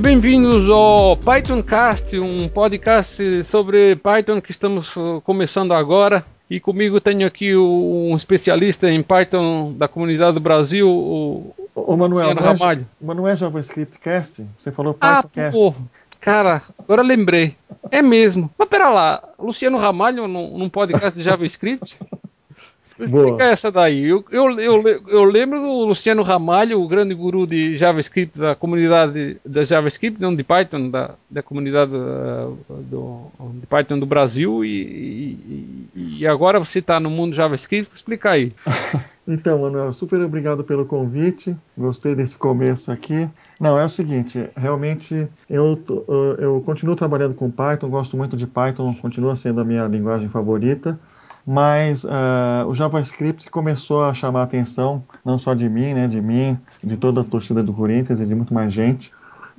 Bem-vindos ao PythonCast, um podcast sobre Python que estamos uh, começando agora. E comigo tenho aqui um especialista em Python da comunidade do Brasil, o, Ô, Manuel, não é, Ramalho. mas não é JavaScript Cast? Você falou Ah, PythonCast. pô, cara, agora lembrei. É mesmo. Mas pera lá, Luciano Ramalho num, num podcast de JavaScript? Boa. Explica essa daí. Eu, eu, eu, eu lembro do Luciano Ramalho, o grande guru de JavaScript da comunidade da JavaScript, não de Python, da, da comunidade uh, do, de Python do Brasil. E, e, e agora você está no mundo JavaScript. Explica aí. Então, Manuel, super obrigado pelo convite. Gostei desse começo aqui. Não, é o seguinte, realmente eu, tô- eu continuo trabalhando com Python, gosto muito de Python, continua sendo a minha linguagem favorita, mas ah, o JavaScript começou a chamar a atenção, não só de mim, né, de mim, de toda a torcida do Corinthians e de muito mais gente,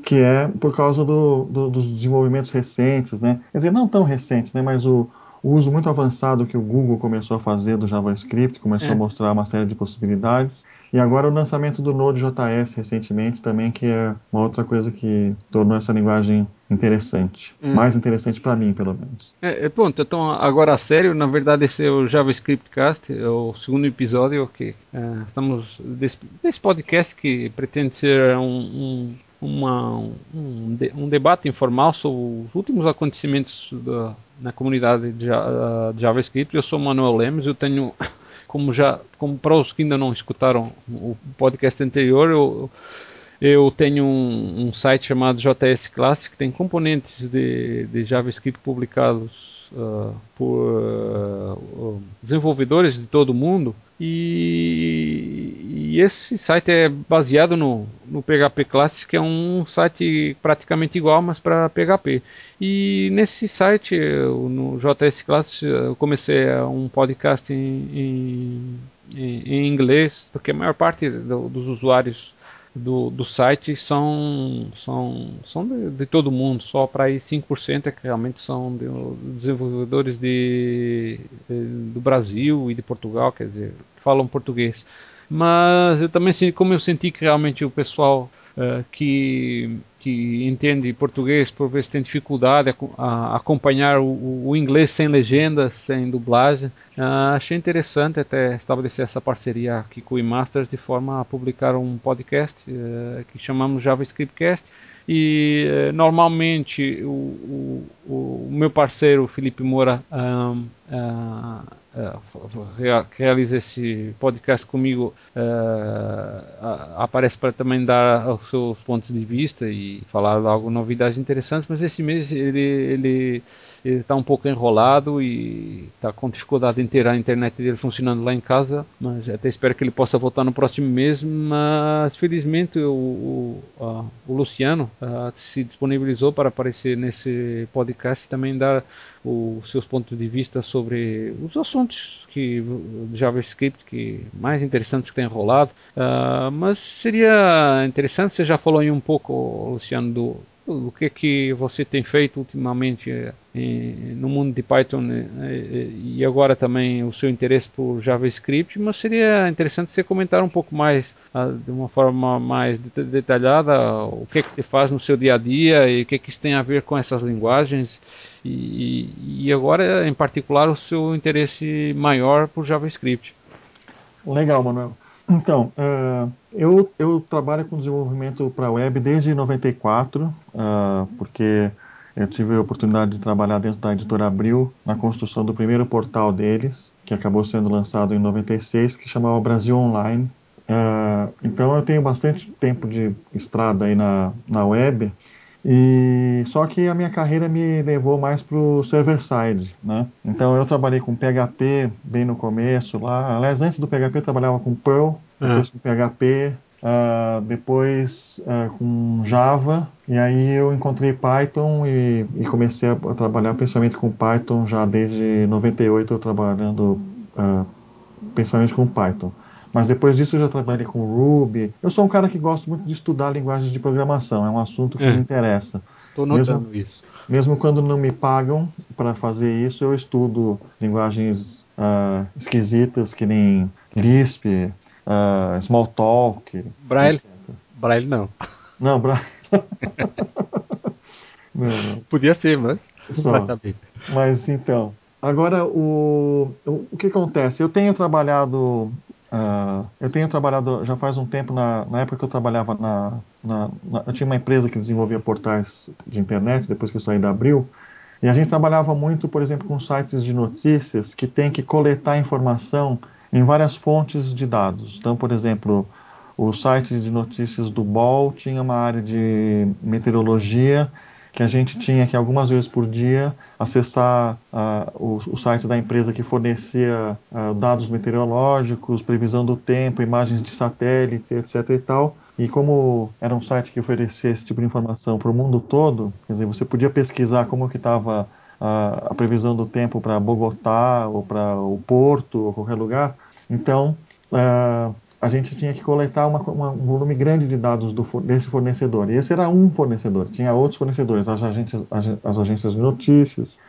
que é por causa do- do- dos desenvolvimentos recentes, né? Quer dizer, não tão recentes, né, mas o, o uso muito avançado que o Google começou a fazer do JavaScript, começou É. a mostrar uma série de possibilidades. E agora o lançamento do Node.js recentemente também, que é uma outra coisa que tornou essa linguagem interessante. Hum. Mais interessante para mim, pelo menos. É, é, pronto, então agora a sério, na verdade esse é o JavaScript Cast, é o segundo episódio que é, estamos desse, desse podcast que pretende ser um, um, uma- um, um debate informal sobre os últimos acontecimentos da, na comunidade de, de JavaScript. Eu sou Manuel Lemos, eu tenho, como já, como para os que ainda não escutaram o podcast anterior, eu, eu tenho um, um site chamado JS Classic que tem componentes de, de JavaScript publicados ah, por ah, desenvolvedores de todo o mundo. E, e esse site é baseado no, no PHP Classic, que é um site praticamente igual, mas para PHP. E nesse site, eu, no JS Classic, eu comecei um podcast em, em, em- inglês, porque a maior parte do- dos usuários do, do site são, são, são de, de todo mundo, só para aí 5% é que realmente são de, desenvolvedores de, de- do Brasil e de Portugal, quer dizer, falam português. Mas eu também, como eu senti que realmente o pessoal eh, que, que entende português por vezes tem dificuldade a, a acompanhar o, o- inglês sem legendas, sem dublagem, ah, achei interessante até estabelecer essa parceria aqui com o eMasters de forma a publicar um podcast eh, que chamamos JavaScriptcast. E eh, normalmente o, o, o meu parceiro Felipe Moura ahm, ah, que realiza esse podcast comigo a- aparece para também dar os seus pontos de vista e falar algumas novidades interessantes, mas esse mês ele ele está um pouco enrolado e está com dificuldade em ter a internet dele funcionando lá em casa, mas até espero que ele possa voltar no próximo mês, mas felizmente o, o, o Luciano se disponibilizou para aparecer nesse podcast e também dar os seus pontos de vista sobre os assuntos que JavaScript que mais interessantes que tem rolado. Ah, mas seria interessante, você já falou aí um pouco, Luciano, do, do que que você tem feito ultimamente eh, em- no mundo de Python eh, eh, e agora também o seu interesse por JavaScript, mas seria interessante você comentar um pouco mais, ah, de uma forma mais det- detalhada, o que que você faz no seu dia a dia e o que que isso tem a ver com essas linguagens e, e agora, em particular, o seu interesse maior por JavaScript. Legal, Manuel. Então, ah, eu, eu trabalho com desenvolvimento para web desde 94, ah, porque eu tive a oportunidade de trabalhar dentro da editora Abril na construção do primeiro portal deles, que acabou sendo lançado em 96, que chamava Brasil Online. Ah, então eu tenho bastante tempo de estrada aí na, na web, e só que a minha carreira me levou mais para o server side, né? Então eu trabalhei com PHP bem no começo lá. Aliás, antes do PHP eu trabalhava com Perl, depois com PHP, ah, depois ah, com Java, e aí eu encontrei Python e, e comecei a, a trabalhar principalmente com Python já desde 98 eu trabalhando ah, principalmente com Python. Mas depois disso eu já trabalhei com Ruby. Eu sou um cara que gosta muito de estudar linguagens de programação, é um assunto que É. me interessa. Estou notando isso. Mesmo quando não me pagam para fazer isso, eu estudo linguagens ah, esquisitas que nem Lisp, ah, Smalltalk. Braille? etc. Braille não. Não, Bra... não, não. Podia ser, mas Só. vai saber. Mas então, agora o, o, o que acontece? Eu tenho trabalhado Uh, eu tenho trabalhado já faz um tempo, na, na época que eu trabalhava na, na, na, Eu tinha uma empresa que desenvolvia portais de internet, depois que eu saí da Abril, e a gente trabalhava muito, por exemplo, com sites de notícias que tem que coletar informação em várias fontes de dados. Então, por exemplo, o site de notícias do BOL tinha uma área de meteorologia que a gente tinha que algumas vezes por dia acessar uh, o, o, site da empresa que fornecia uh, dados meteorológicos, previsão do tempo, imagens de satélite, etc. e tal. E como era um site que oferecia esse tipo de informação para o mundo todo, quer dizer, você podia pesquisar como que estava uh, a previsão do tempo para Bogotá ou para o Porto ou qualquer lugar. Então, uh, a gente tinha que coletar uma, uma, um volume grande de dados do, desse fornecedor. E esse era um fornecedor, tinha outros fornecedores, as agências, as agências de notícias,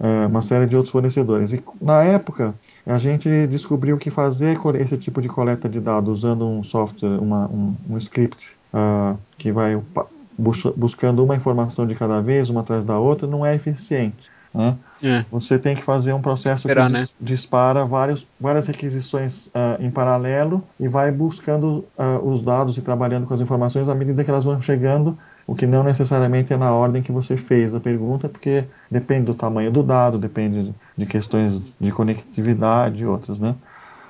uh, uma série de outros fornecedores. E na época, a gente descobriu que fazer esse tipo de coleta de dados usando um software, uma, um, um, script uh, que vai buscando uma informação de cada vez, uma atrás da outra, não é eficiente. Né? É. Você tem que fazer um processo Esperar, que né? dispara vários, várias requisições uh, em paralelo e vai buscando uh, os dados e trabalhando com as informações à medida que elas vão chegando, o que não necessariamente é na ordem que você fez a pergunta, porque depende do tamanho do dado, depende de questões de conectividade e outras, né?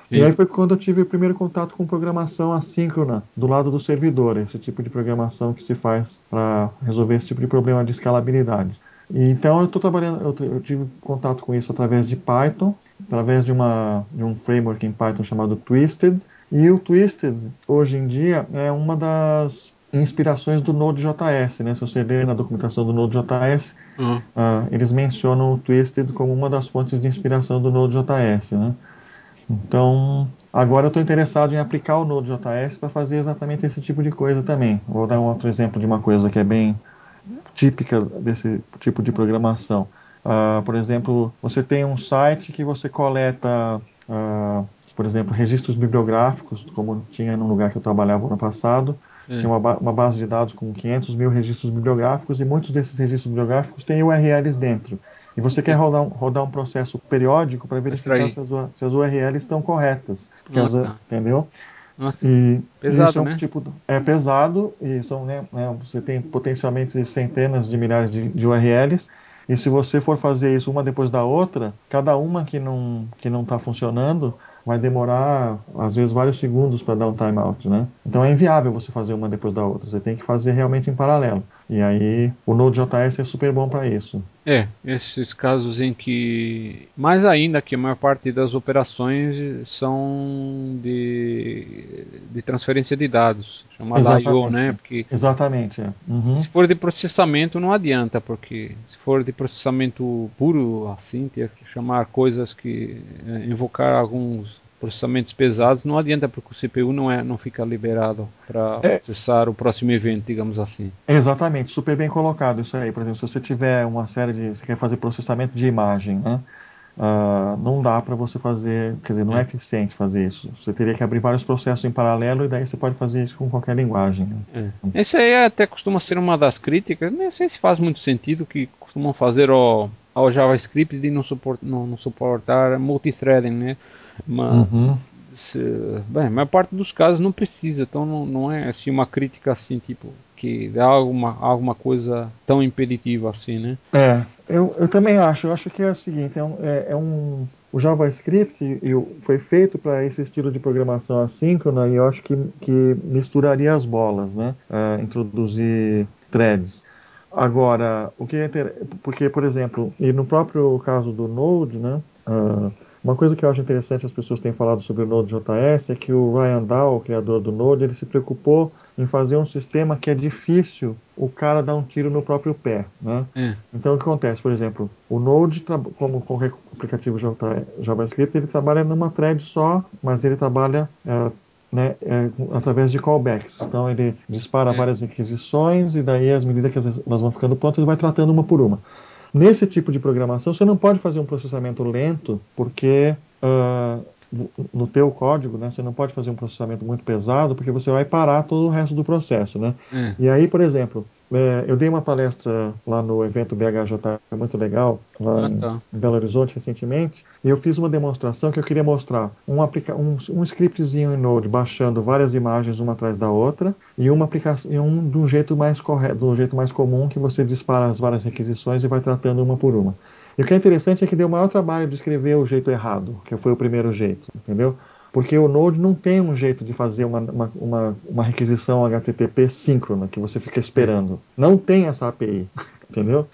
Sim. E aí foi quando eu tive o primeiro contato com programação assíncrona do lado do servidor, esse tipo de programação que se faz para resolver esse tipo de problema de escalabilidade. Então eu estou trabalhando, eu, eu, tive contato com isso através de Python, através de, uma, de um framework em Python chamado Twisted. E o Twisted, hoje em dia, é uma das inspirações do Node.js. Né? Se você ler na documentação do Node.js, uhum. uh, eles mencionam o Twisted como uma das fontes de inspiração do Node.js. Né? Então, agora eu estou interessado em aplicar o Node.js para fazer exatamente esse tipo de coisa também. Vou dar um outro exemplo de uma coisa que é bem típica desse tipo de programação. Uh, por exemplo, você tem um site que você coleta, uh, por exemplo, registros bibliográficos, como tinha no lugar que eu trabalhava no passado. É. Tinha uma, uma, base de dados com 500 mil registros bibliográficos e muitos desses registros bibliográficos têm URLs dentro. E você quer rodar um, rodar um processo periódico para verificar se as, se as, URLs estão corretas. As, entendeu? Nossa, e pesado, é um né? Tipo, é pesado e são, né, né, você tem potencialmente centenas de milhares de, de URLs e se você for fazer isso uma depois da outra, cada uma que não que não está funcionando vai demorar às vezes vários segundos para dar um timeout, né? Então é inviável você fazer uma depois da outra. Você tem que fazer realmente em paralelo. E aí o Node.js é super bom para isso. É, esses casos em que, mais ainda que a maior parte das operações são de, de transferência de dados, chamada I/O, né? Porque Exatamente. É. Uhum. Se for de processamento não adianta, porque se for de processamento puro, assim, ter que chamar coisas que é, invocar alguns processamentos pesados, não adianta porque o CPU não, é, não fica liberado para é. processar o próximo evento, digamos assim. Exatamente, super bem colocado isso aí. Por exemplo, se você tiver uma série de. Você quer fazer processamento de imagem, né? Uh, não dá para você fazer, quer dizer, não é eficiente fazer isso. Você teria que abrir vários processos em paralelo e daí você pode fazer isso com qualquer linguagem. Né? É. Esse aí até costuma ser uma das críticas, não sei se faz muito sentido que costumam fazer ao, ao JavaScript de não, suport, não, não suportar multithreading, né? Mas, uhum. se, bem, a maior parte dos casos não precisa, então não, não é assim uma crítica assim, tipo, que dá alguma, alguma coisa tão impeditiva assim, né? É, eu, eu também acho. Eu acho que é o seguinte, é um, é, é um o JavaScript foi feito para esse estilo de programação assíncrona e eu acho que, que misturaria as bolas, né? É, introduzir threads. Agora, o que é inter... porque, por exemplo, e no próprio caso do Node, né? Uh, uma coisa que eu acho interessante as pessoas têm falado sobre o Node.js é que o Ryan Dahl, o criador do Node, ele se preocupou em fazer um sistema que é difícil o cara dar um tiro no próprio pé, né? É. Então o que acontece, por exemplo, o Node, como qualquer aplicativo JavaScript, ele trabalha numa thread só, mas ele trabalha é, né, é, através de callbacks. Então ele dispara é. várias requisições e daí, às medidas que elas vão ficando prontas, ele vai tratando uma por uma. Nesse tipo de programação, você não pode fazer um processamento lento, porque uh, no teu código, né, você não pode fazer um processamento muito pesado, porque você vai parar todo o resto do processo, né? Hum. E aí, por exemplo, é, eu dei uma palestra lá no evento BHJ, foi muito legal, lá ah, tá. em Belo Horizonte recentemente, e eu fiz uma demonstração que eu queria mostrar um, aplica um, um scriptzinho em Node baixando várias imagens uma atrás da outra e uma aplicação e um de um jeito mais correto, de um jeito mais comum que você dispara as várias requisições e vai tratando uma por uma. E o que é interessante é que deu o maior trabalho de escrever o jeito errado, que foi o primeiro jeito, entendeu? Porque o Node não tem um jeito de fazer uma, uma, uma, uma requisição HTTP síncrona, que você fica esperando. Não tem essa API, entendeu?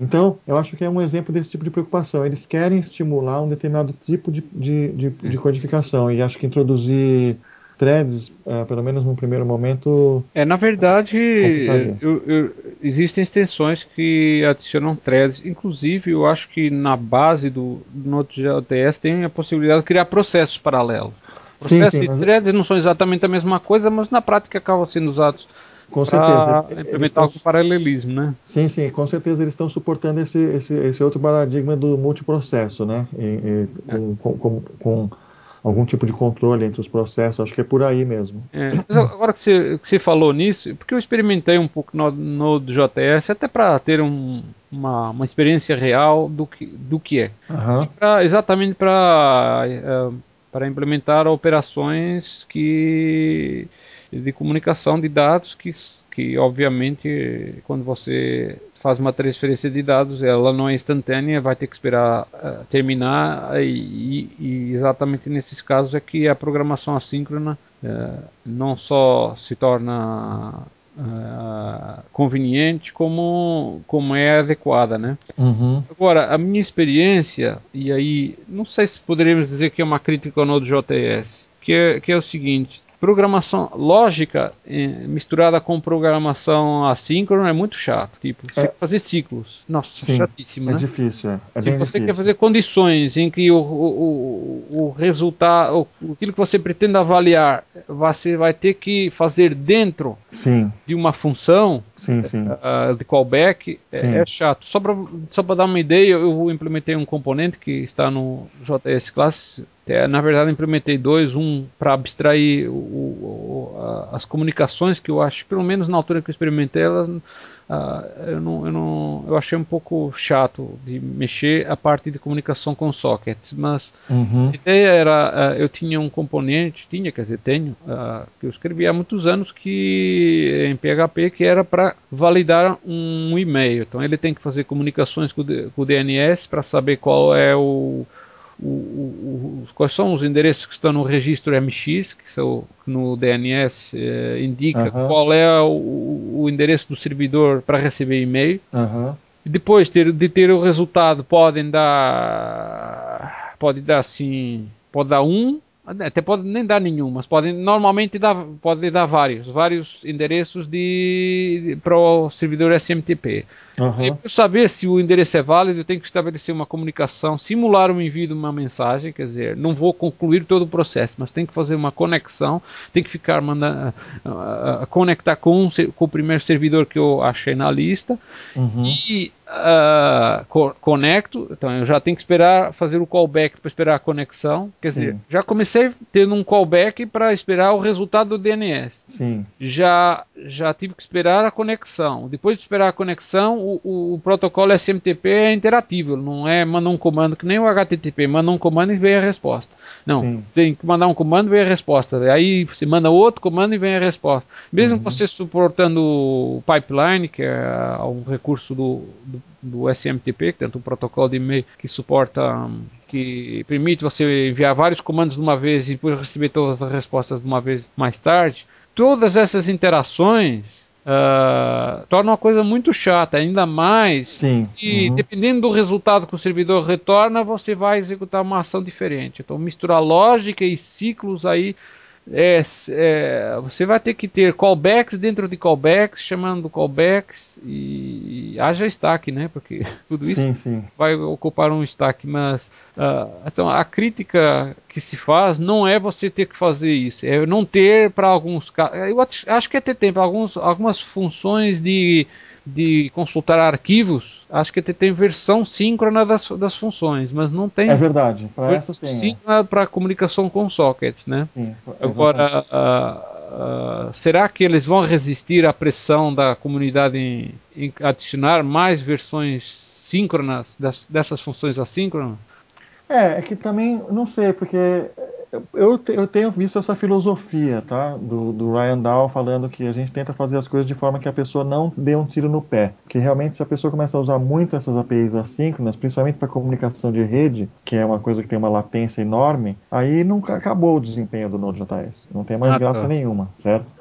Então, eu acho que é um exemplo desse tipo de preocupação. Eles querem estimular um determinado tipo de, de, de, de codificação e acho que introduzir threads, uh, pelo menos no primeiro momento. É, na verdade, eu, eu, existem extensões que adicionam threads. Inclusive, eu acho que na base do Node.js tem a possibilidade de criar processos paralelos. Processos sim, sim, e mas... threads não são exatamente a mesma coisa, mas na prática acabam sendo usados com certeza. implementar estão... paralelismo, né? Sim, sim, com certeza eles estão suportando esse, esse, esse outro paradigma do multiprocesso, né? E, e, é. com, com, com, algum tipo de controle entre os processos, acho que é por aí mesmo. É, agora que você, que você falou nisso, porque eu experimentei um pouco no, no JS, até para ter um, uma, uma experiência real do que, do que é. Uhum. Assim, pra, exatamente para uh, para implementar operações que de comunicação de dados que que obviamente quando você faz uma transferência de dados, ela não é instantânea, vai ter que esperar uh, terminar e, e, exatamente nesses casos é que a programação assíncrona uh, não só se torna uh, conveniente como, como é adequada, né? Uhum. Agora, a minha experiência, e aí não sei se poderíamos dizer que é uma crítica ao Node.js, que é, que é o seguinte, programação lógica eh, misturada com programação assíncrona é muito chato. Tipo, você é. fazer ciclos. Nossa, Sim, chatíssimo, é né? Difícil, é. é Se você difícil. quer fazer condições em que o, o, o, o resultado, aquilo que você pretende avaliar, você vai ter que fazer dentro Sim. de uma função, sim, sim. Uh, de callback é, é, chato. Só para só dar uma ideia, eu implementei um componente que está no JS Class. É, na verdade, implementei dois, um para abstrair o, o, a, as comunicações que eu acho, pelo menos na altura que eu experimentei, elas Uh, eu, não, eu, não, eu achei um pouco chato de mexer a parte de comunicação com sockets, mas uhum. a ideia era, uh, eu tinha um componente, tinha, quer dizer, tenho, uh, que eu escrevi há muitos anos que em PHP que era para validar um e-mail. Então ele tem que fazer comunicações com, com o DNS para saber qual é o o, o, quais são os endereços que estão no registro MX, que são, no DNS eh, indica uhum. qual é o, o, endereço do servidor para receber e-mail. Uhum. E depois ter, de ter o resultado podem dar pode dar assim pode dar um até pode nem dar nenhum, mas podem normalmente dar, pode dar vários, vários endereços de, para o servidor SMTP. Uhum. E para saber se o endereço é válido, eu tenho que estabelecer uma comunicação, simular o envio de uma mensagem, quer dizer, não vou concluir todo o processo, mas tem que fazer uma conexão, tem que ficar uh, uh, conectar com, um, com o primeiro servidor que eu achei na lista uhum. e uh, co conecto, então eu já tenho que esperar fazer o callback para esperar a conexão. Quer Sim. dizer, já comecei tendo um callback para esperar o resultado do DNS. Sim. Já já tive que esperar a conexão. Depois de esperar a conexão, o, o, o protocolo SMTP é interativo, não é manda um comando que nem o HTTP, manda um comando e vem a resposta. Não, Sim. tem que mandar um comando e vem a resposta. Aí você manda outro comando e vem a resposta. Mesmo uhum. você suportando o pipeline, que é um recurso do, do do, SMTP, que tem um protocolo de e-mail que suporta, que permite você enviar vários comandos de uma vez e depois receber todas as respostas de uma vez mais tarde. Todas essas interações Uh, torna uma coisa muito chata, ainda mais Sim. e uhum. dependendo do resultado que o servidor retorna, você vai executar uma ação diferente. Então, misturar lógica e ciclos aí é, é, você vai ter que ter callbacks dentro de callbacks, chamando callbacks e, e haja stack, né? Porque tudo isso sim, sim. vai ocupar um stack. Mas uh, então a crítica que se faz não é você ter que fazer isso, é não ter para alguns casos. Eu acho que é ter tempo, alguns, algumas funções de de consultar arquivos, acho que tem versão síncrona das, das funções, mas não tem. É verdade, para essa tem. Síncrona para comunicação com sockets, né? Sim, Agora, uh, uh, será que eles vão resistir à pressão da comunidade em, em adicionar mais versões síncronas das, dessas funções assíncronas? É, é que também, não sei, porque eu, eu tenho visto essa filosofia, tá? Do, do Ryan Dow falando que a gente tenta fazer as coisas de forma que a pessoa não dê um tiro no pé. Que realmente, se a pessoa começa a usar muito essas APIs assíncronas, principalmente para comunicação de rede, que é uma coisa que tem uma latência enorme, aí nunca acabou o desempenho do Node.js. Não tem mais ah, graça tá. nenhuma, certo?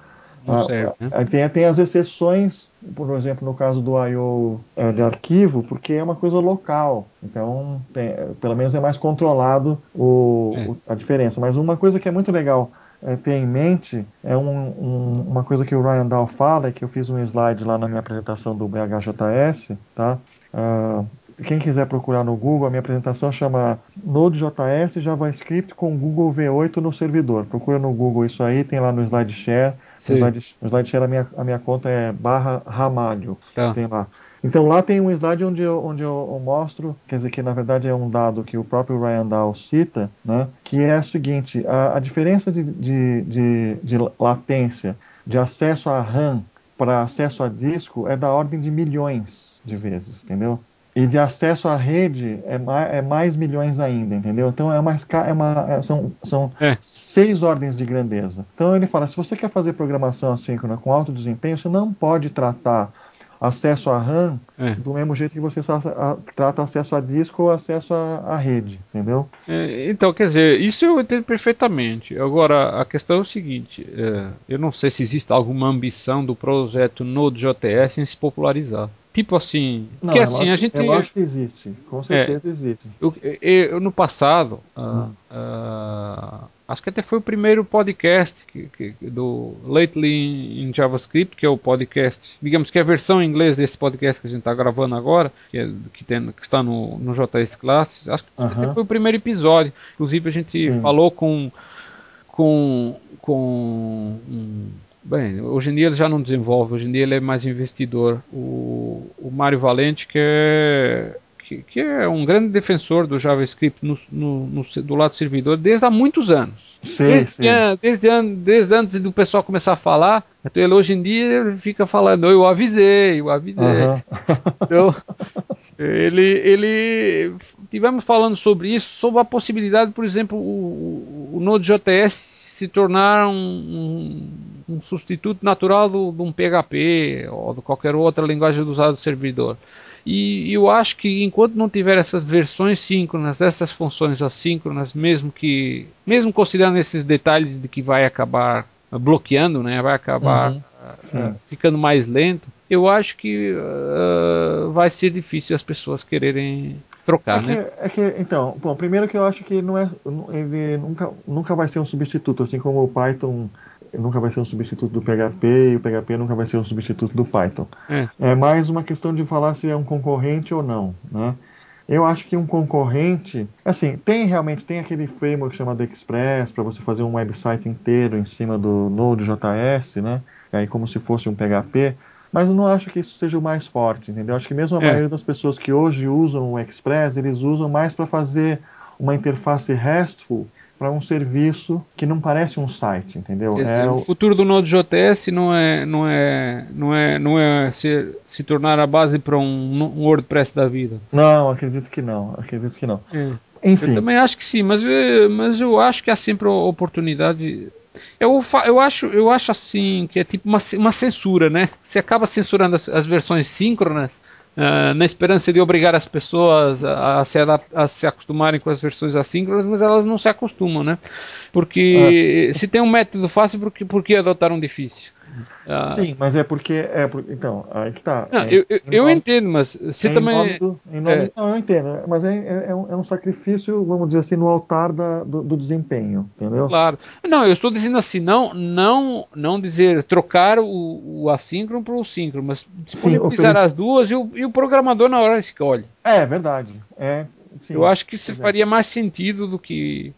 Ah, né? tem, tem as exceções, por exemplo, no caso do I.O. É, de arquivo, porque é uma coisa local. Então, tem, pelo menos é mais controlado o, é. o, a diferença. Mas uma coisa que é muito legal é, ter em mente é um, um, uma coisa que o Ryan Dow fala, que eu fiz um slide lá na minha apresentação do BHJS, tá? Uh, quem quiser procurar no Google, a minha apresentação chama Node.js JavaScript com Google V8 no servidor. Procura no Google isso aí, tem lá no SlideShare. O slide, o SlideShare, a minha, a minha conta é barra Ramalho. Tá. Tem lá. Então lá tem um slide onde, eu, onde eu, eu, mostro, quer dizer que na verdade é um dado que o próprio Ryan Dow cita, né, que é o seguinte, a, a diferença de, de, de, de latência de acesso a RAM para acesso a disco é da ordem de milhões de vezes, entendeu? E de acesso à rede é mais, é mais milhões ainda, entendeu? Então é mais é uma, é, são, são é. seis ordens de grandeza. Então ele fala: se você quer fazer programação assíncrona com alto desempenho, você não pode tratar acesso a RAM é. do mesmo jeito que você trata acesso a disco ou acesso à rede, entendeu? É, então, quer dizer, isso eu entendo perfeitamente. Agora, a questão é o seguinte: é, eu não sei se existe alguma ambição do projeto Node.js em se popularizar. Tipo assim, não, que assim, a gente. Eu acho que existe, com certeza é, existe. Eu, eu, no passado, uh, uh, acho que até foi o primeiro podcast que, que, do Lately in JavaScript, que é o podcast, digamos que é a versão em inglês desse podcast que a gente está gravando agora, que, é, que, tem, que, está no, no JS Classes. Acho que uh -huh. até foi o primeiro episódio. Inclusive, a gente Sim. falou com. com, com um, Bem, hoje em dia ele já não desenvolve, hoje em dia ele é mais investidor. O, o Mário Valente, que é, que, que, é um grande defensor do JavaScript no, no, no, do lado do servidor desde há muitos anos. Sim, desde, sim. Desde, desde, antes do pessoal começar a falar, então ele hoje em dia fica falando, eu avisei, eu avisei. Uhum. Então, ele, ele. Tivemos falando sobre isso, sobre a possibilidade, por exemplo, o, o Node.js se tornar um, um, um substituto natural do, de um PHP ou de qualquer outra linguagem usada do servidor. E eu acho que enquanto não tiver essas versões síncronas, essas funções assíncronas, mesmo que, mesmo considerando esses detalhes de que vai acabar bloqueando, né, vai acabar uhum, uh, ficando mais lento, eu acho que uh, vai ser difícil as pessoas quererem trocar, é que, né? É que, então, bom, primeiro que eu acho que não é, ele nunca, nunca vai ser um substituto, assim como o Python nunca vai ser um substituto do PHP e o PHP nunca vai ser um substituto do Python. É, é mais uma questão de falar se é um concorrente ou não, né? Eu acho que um concorrente, assim, tem realmente tem aquele framework chamado Express para você fazer um website inteiro em cima do Node.js, né? Aí como se fosse um PHP. Mas eu não acho que isso seja o mais forte, entendeu? Acho que mesmo a é. maioria das pessoas que hoje usam o Express, eles usam mais para fazer uma interface RESTful para um serviço que não parece um site, entendeu? É o futuro do Node.js não é não é não é não é se, se tornar a base para um, um, WordPress da vida. Não, acredito que não, acredito que não. É. Enfim. Eu também acho que sim, mas mas eu acho que há sempre oportunidade eu, eu, acho, eu acho assim que é tipo uma, uma censura, né? Você acaba censurando as, as versões síncronas uh, na esperança de obrigar as pessoas a, a, se a, se acostumarem com as versões assíncronas, mas elas não se acostumam, né? Porque é. se tem um método fácil, por que, por que adotar um difícil? Ah. Sim, mas é porque. É por, então, aí que tá. Não, é, eu, eu, eu entendo, mas você é também. Do, nome, é. Não, eu entendo, mas é, é, é, um, é, um, sacrifício, vamos dizer assim, no altar da, do, do, desempenho, entendeu? Claro. Não, eu estou dizendo assim, não não, não dizer trocar o, o assíncrono para o síncrono, mas disponibilizar Sim, as duas e o, e o programador na hora escolhe. É, verdade. É, Sim, eu acho que isso exatamente. faria mais sentido do que,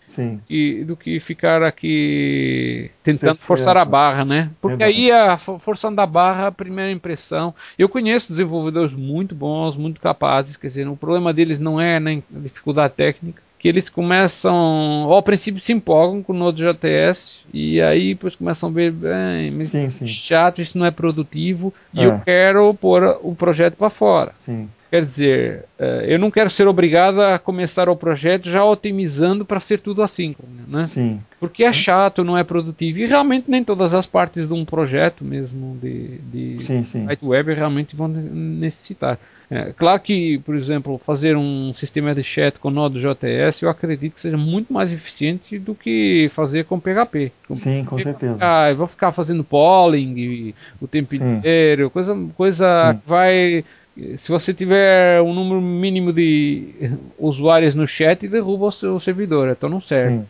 que, do que ficar aqui tentando forçar a barra, né? Porque aí a forçando a barra, a primeira impressão. Eu conheço desenvolvedores muito bons, muito capazes, quer dizer, o problema deles não é nem a dificuldade técnica, que eles começam, ao princípio se empolgam com o Node.js e aí depois começam a ver, bem, sim, sim. chato, isso não é produtivo e é. eu quero pôr o projeto para fora. Sim. Quer dizer, eh, eu não quero ser obrigado a começar o projeto já otimizando para ser tudo assim, né? Sim. Porque é chato, não é produtivo. E realmente nem todas as partes de um projeto mesmo de, de sim, sim. site web realmente vão necessitar. É, claro que, por exemplo, fazer um sistema de chat com Node.js eu acredito que seja muito mais eficiente do que fazer com PHP. Com Sim, com certeza. Ah, eu vou ficar fazendo polling o tempo Sim. inteiro, coisa, coisa que vai. Se você tiver um número mínimo de usuários no chat, derruba o seu servidor, então não serve. Sim.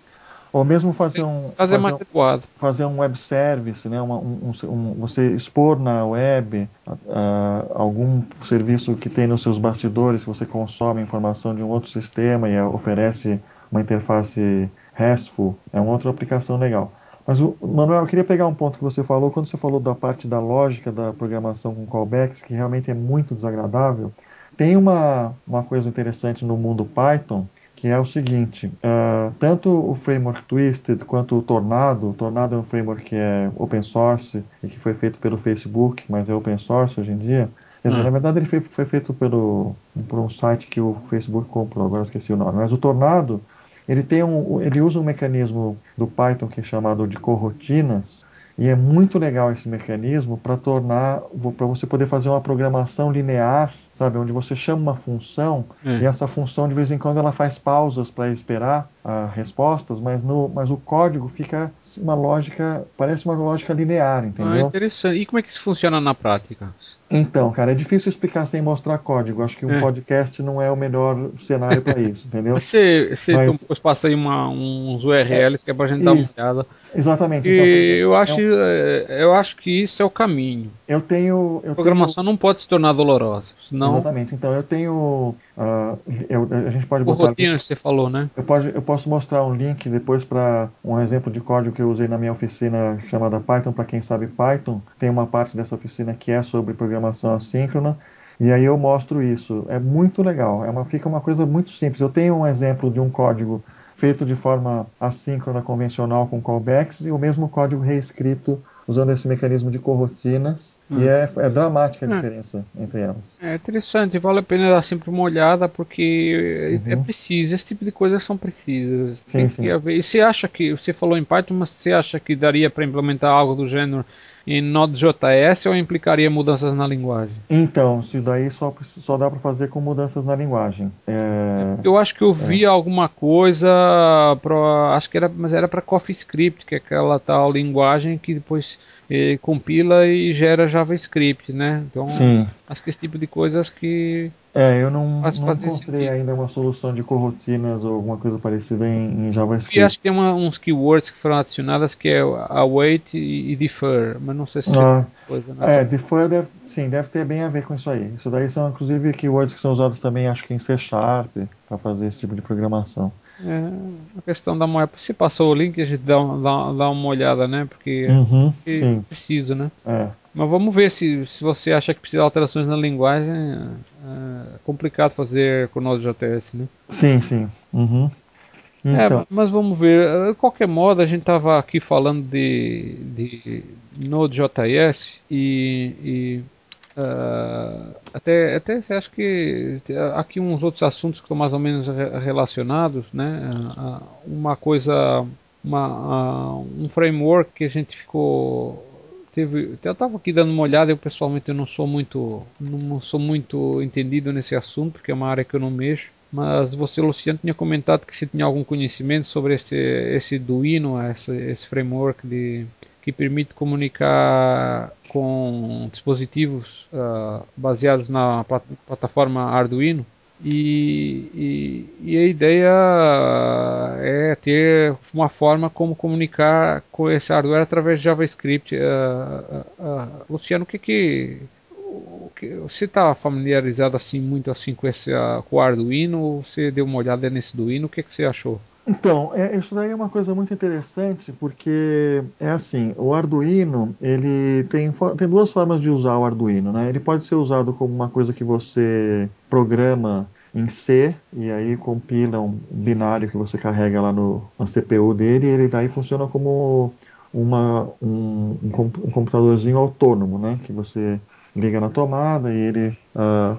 Ou mesmo fazer um, é fazer, mais um, fazer um web service, né? Uma, um, um, você expor na web uh, algum serviço que tem nos seus bastidores, que você consome informação de um outro sistema e oferece uma interface RESTful, é uma outra aplicação legal. Mas, Manuel, eu queria pegar um ponto que você falou, quando você falou da parte da lógica da programação com callbacks, que realmente é muito desagradável. Tem uma, uma coisa interessante no mundo Python, que é o seguinte: uh, tanto o framework Twisted quanto o Tornado, o Tornado é um framework que é open source e que foi feito pelo Facebook, mas é open source hoje em dia. Quer dizer, hum. na verdade, ele foi, foi, feito pelo, por um site que o Facebook comprou, agora esqueci o nome. Mas o Tornado, ele, tem um, ele usa um mecanismo do Python que é chamado de corrotinas, e é muito legal esse mecanismo para tornar, para você poder fazer uma programação linear sabe? Onde você chama uma função é. e essa função de vez em quando ela faz pausas para esperar uh, respostas, mas, no, mas o código fica uma lógica, parece uma lógica linear, entendeu? Ah, interessante. E como é que isso funciona na prática? Então, cara, é difícil explicar sem mostrar código. Acho que um é. podcast não é o melhor cenário para isso, entendeu? Você, você Mas... então, passa aí uma, uns URLs que é para a gente dar uma olhada. Exatamente. Então, eu, acho, é um... eu acho que isso é o caminho. Eu tenho. Eu a programação tenho... não pode se tornar dolorosa. Senão... Exatamente. Então, eu tenho. Uh, eu, a gente pode botar. Rotina, você falou, né? Eu, pode, eu posso mostrar um link depois para um exemplo de código que eu usei na minha oficina chamada Python, para quem sabe Python. Tem uma parte dessa oficina que é sobre programação assíncrona. E aí eu mostro isso. É muito legal. É uma, fica uma coisa muito simples. Eu tenho um exemplo de um código feito de forma assíncrona convencional com callbacks e o mesmo código reescrito usando esse mecanismo de corotinas hum. e é, é dramática a hum. diferença entre elas. É interessante, vale a pena dar sempre uma olhada porque é uhum. é preciso, esse tipo de coisas são precisas. Sim, Tem sim. Que haver. E você acha que, você falou em Python, mas você acha que daria para implementar algo do gênero em Node.js ou implicaria mudanças na linguagem? Então, isso daí só, só dá para fazer com mudanças na linguagem. É... Eu acho que eu vi é. alguma coisa, pra, acho que era, mas era para CoffeeScript, que é aquela tal linguagem que depois eh, compila e gera JavaScript, né? Então, Sim. acho que esse tipo de coisas que é, eu não, não encontrei sentido. ainda uma solução de corotinas ou alguma coisa parecida em, em JavaScript. E acho que tem uma, uns keywords que foram adicionadas que é await e, e defer, mas não sei se ah, é coisa. Né? É, defer deve, sim, deve ter bem a ver com isso aí. Isso daí são inclusive keywords que são usados também, acho que em C Sharp, para fazer esse tipo de programação. É, a questão da moeda. Se passou o link, a gente dá, dá, dá uma olhada, né? Porque uhum, é preciso, né? É. Mas vamos ver se, se você acha que precisa de alterações na linguagem. É complicado fazer com o JS, né? Sim, sim. Uhum. É, então. É, mas vamos ver. De qualquer modo, a gente estava aqui falando de, de Node.js e, e uh, até, até acho que aqui uns outros assuntos que estão mais ou menos relacionados, né? Uh, uma coisa, uma, uh, um framework que a gente ficou teve, eu estava aqui dando uma olhada, eu pessoalmente eu não sou muito, não sou muito entendido nesse assunto, porque é uma área que eu não mexo. Mas você, Luciano, tinha comentado que você tinha algum conhecimento sobre esse, esse Duino, esse, esse framework de, que permite comunicar com dispositivos uh, baseados na plataforma Arduino. E, e, e, a ideia é ter uma forma como comunicar com esse hardware através de JavaScript. Uh, uh, Luciano, o que que, o que você está familiarizado assim muito assim com esse com o Arduino? Você deu uma olhada nesse Arduino? O que que você achou? Então, é, isso daí é uma coisa muito interessante, porque é assim, o Arduino, ele tem, tem duas formas de usar o Arduino, né? Ele pode ser usado como uma coisa que você programa em C e aí compila um binário que você carrega lá no, na CPU dele e ele daí funciona como uma, um, um, computadorzinho autônomo, né? Que você liga na tomada e ele uh,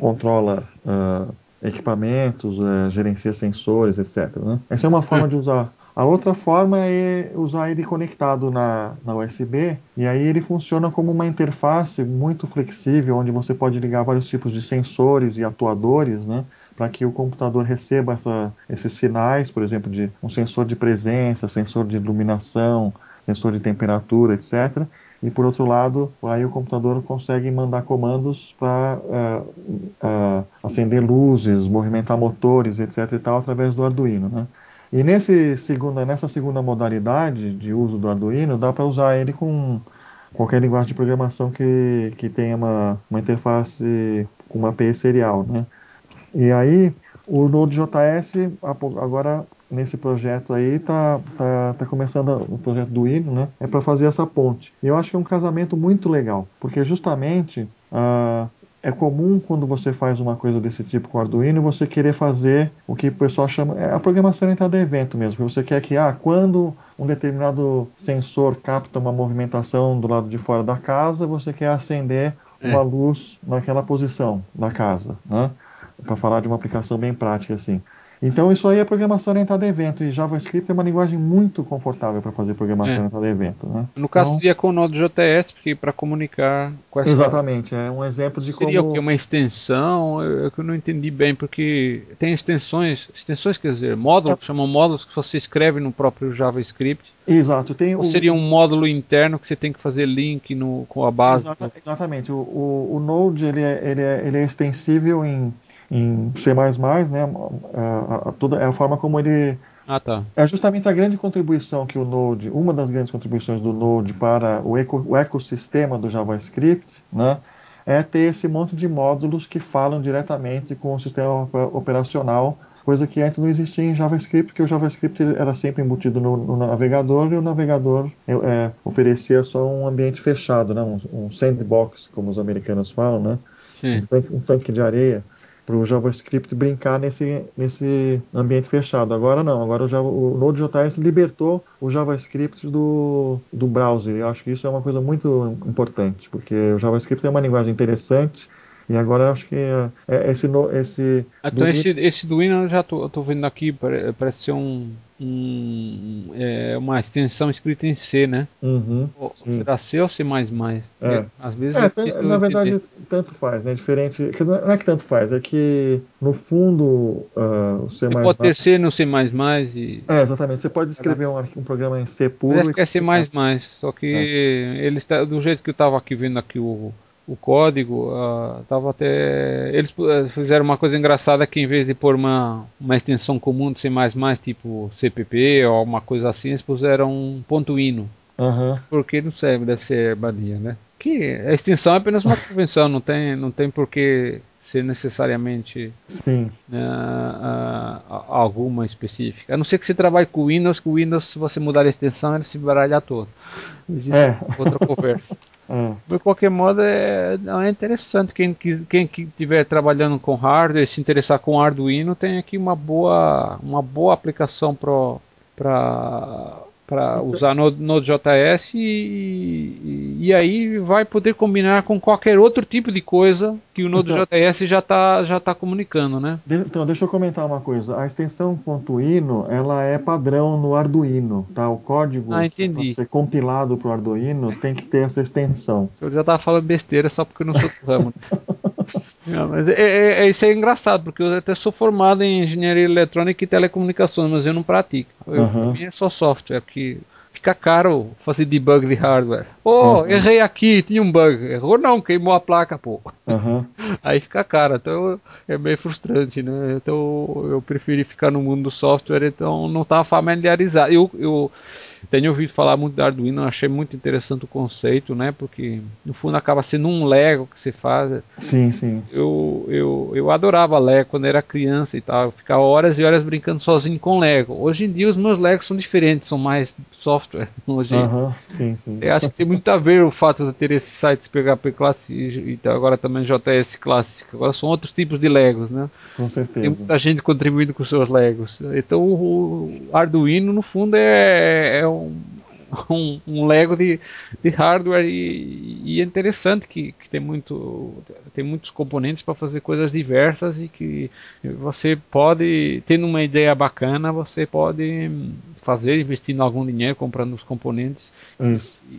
controla uh, equipamentos, uh, gerencia sensores, etc. Né? Essa é uma forma hum. de usar. A outra forma é usar ele conectado na, na USB e aí ele funciona como uma interface muito flexível, onde você pode ligar vários tipos de sensores e atuadores, né? para que o computador receba essa, esses sinais, por exemplo, de um sensor de presença, sensor de iluminação, sensor de temperatura, etc. E por outro lado, aí o computador consegue mandar comandos para uh, é, uh, é, acender luzes, movimentar motores, etc. e tal, através do Arduino, né? E nesse segunda, nessa segunda modalidade de uso do Arduino, dá para usar ele com qualquer linguagem de programação que, que tenha uma, uma interface com uma API serial, né? E aí, o Node.js, agora nesse projeto aí, tá, tá, tá começando o projeto do Hino, né? É para fazer essa ponte. E eu acho que é um casamento muito legal, porque justamente uh, é comum quando você faz uma coisa desse tipo com Arduino, você querer fazer o que o pessoal chama. É a programação orientada a evento mesmo. Você quer que, ah, quando um determinado sensor capta uma movimentação do lado de fora da casa, você quer acender uma é. luz naquela posição da casa, né? Para falar de uma aplicação bem prática assim. Então isso aí é programação orientada a evento e JavaScript é uma linguagem muito confortável para fazer programação é. orientada a evento. Né? No caso então, seria com o Node.js, porque para comunicar com essa... Exatamente, é um exemplo de seria como... Seria uma extensão? Eu, eu não entendi bem, porque tem extensões, extensões quer dizer, módulos, é. chamam módulos que você escreve no próprio JavaScript. Exato. Tem Ou o... seria um módulo interno que você tem que fazer link no, com a base? Exata, exatamente. O, o, o Node ele é, ele, é, ele é extensível em em C++, né, a, a, toda, é a forma como ele... Ah, tá. É justamente a grande contribuição que o Node, uma das grandes contribuições do Node para o, eco, o ecossistema do JavaScript, né, é ter esse monte de módulos que falam diretamente com o sistema operacional, coisa que antes não existia em JavaScript, porque o JavaScript era sempre embutido no, no navegador e o navegador é, é oferecia só um ambiente fechado, né, um, um, sandbox, como os americanos falam, né, um tanque, um tanque de areia para o JavaScript brincar nesse, nesse ambiente fechado. Agora não, agora o, Java, o Node.js libertou o JavaScript do, do browser. Eu acho que isso é uma coisa muito importante, porque o JavaScript é uma linguagem interessante, e agora acho que é, é esse, esse. Então, esse, esse Duino eu já tô vendo aqui, parece ser um, um, é, uma extensão escrita em C, né? Uhum, será C ou C? É. Às vezes é, é na verdade, entender. tanto faz, né? Diferente. Não é que tanto faz, é que no fundo uh, o C. pode ter C no C. E... É, exatamente. Você pode escrever um, um programa em C puro. Parece que é C, só que é. ele está, do jeito que eu estava aqui vendo aqui o o código, uh, tava até eles eh, fizeram uma coisa engraçada que em vez de pôr uma, uma extensão comum de C++, tipo CPP ou alguma coisa assim, eles puseram um ponto hino. Uhum. Porque não serve, deve ser mania, né? Que a extensão é apenas uma convenção, não tem, não tem por que ser necessariamente Sim. Uh, uh, alguma específica. A não ser que você trabalhe com Windows, que o Windows, se você mudar a extensão, ele se baralha todo. Existe é. outra conversa. É. De qualquer modo, é, é interessante. Quem, quem estiver trabalhando com hardware, se interessar com Arduino, tem aqui uma boa, uma boa aplicação para para usar no Node.js e, e, e, aí vai poder combinar com qualquer outro tipo de coisa que o Node.js então, já está já tá comunicando, né? Então, deixa eu comentar uma coisa. A extensão .ino, ela é padrão no Arduino, tá? O código ah, para ser compilado para o Arduino tem que ter essa extensão. Eu já estava falando besteira só porque eu não sou do ramo. Não, mas é, é, é, isso é engraçado, porque eu até sou formado em engenharia eletrônica e telecomunicações, mas eu não pratico. Eu, uhum. É só software, que fica caro fazer debug de hardware. Oh, uhum. errei aqui, tinha um bug. Errou não, queimou a placa, pô. Uhum. Aí fica caro, então é meio frustrante, né? Então eu preferi ficar no mundo do software, então não estava familiarizado. Eu, eu tenho ouvido falar muito do Arduino, achei muito interessante o conceito, né? Porque no fundo acaba sendo um Lego que você faz. Sim, sim. Eu, eu, eu adorava Lego quando era criança e tal. Eu ficava horas e horas brincando sozinho com Lego. Hoje em dia os meus Legos são diferentes, são mais software. Hoje, uhum, sim, sim. Eu acho que tem muito a ver o fato de ter esses sites PHP Classic e, e agora também JS Classic. Agora são outros tipos de Legos, né? Com certeza. Tem muita gente contribuindo com seus Legos. Então o, o Arduino, no fundo, é, é um, um, um, Lego de, de hardware e, e é interessante que, que, tem, muito, tem muitos componentes para fazer coisas diversas e que você pode, tendo uma ideia bacana, você pode fazer investindo algum dinheiro comprando os componentes.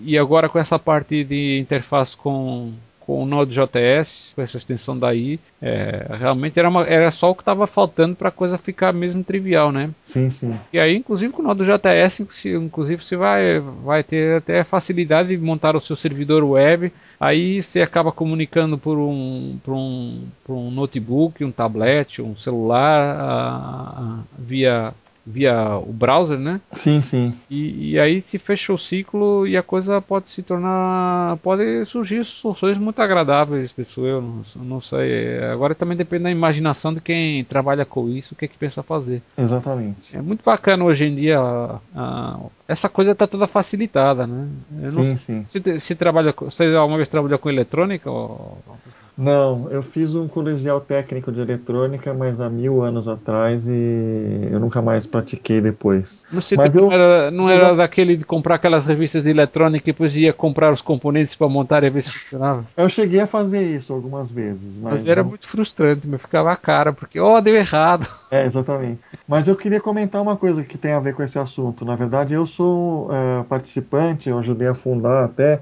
E agora com essa parte de interface com com o Node.js, com essa extensão daí, é, realmente era, uma, era só o que estava faltando para a coisa ficar mesmo trivial, né? Sim, sim. E aí, inclusive com o Node.js, inclusive você vai, vai ter até facilidade de montar o seu servidor web, aí você acaba comunicando por um, por um, por um notebook, um tablet, um celular, a, a, via via o browser, né? Sim, sim. E, e, aí se fecha o ciclo e a coisa pode se tornar. pode surgir soluções muito agradáveis, pessoal. Eu não, não sei. Agora também depende da imaginação de quem trabalha com isso, o que é que pensa fazer. Exatamente. É muito bacana hoje em dia. A, a, essa coisa está toda facilitada, né? Eu sim, sim. Se, se, trabalha, você alguma vez trabalhou com eletrônica? Ou... Não, eu fiz um colegial técnico de eletrônica, mas há mil anos atrás e eu nunca mais pratiquei depois. Você mas eu... não era, não era daquele de comprar aquelas revistas de eletrônica e depois ia comprar os componentes para montar e ver se funcionava? Eu cheguei a fazer isso algumas vezes. Mas, mas era não... muito frustrante, me ficava a cara, porque, ó, oh, deu errado. É, exatamente. Mas eu queria comentar uma coisa que tem a ver com esse assunto. Na verdade, eu sou uh, participante, eu ajudei a fundar até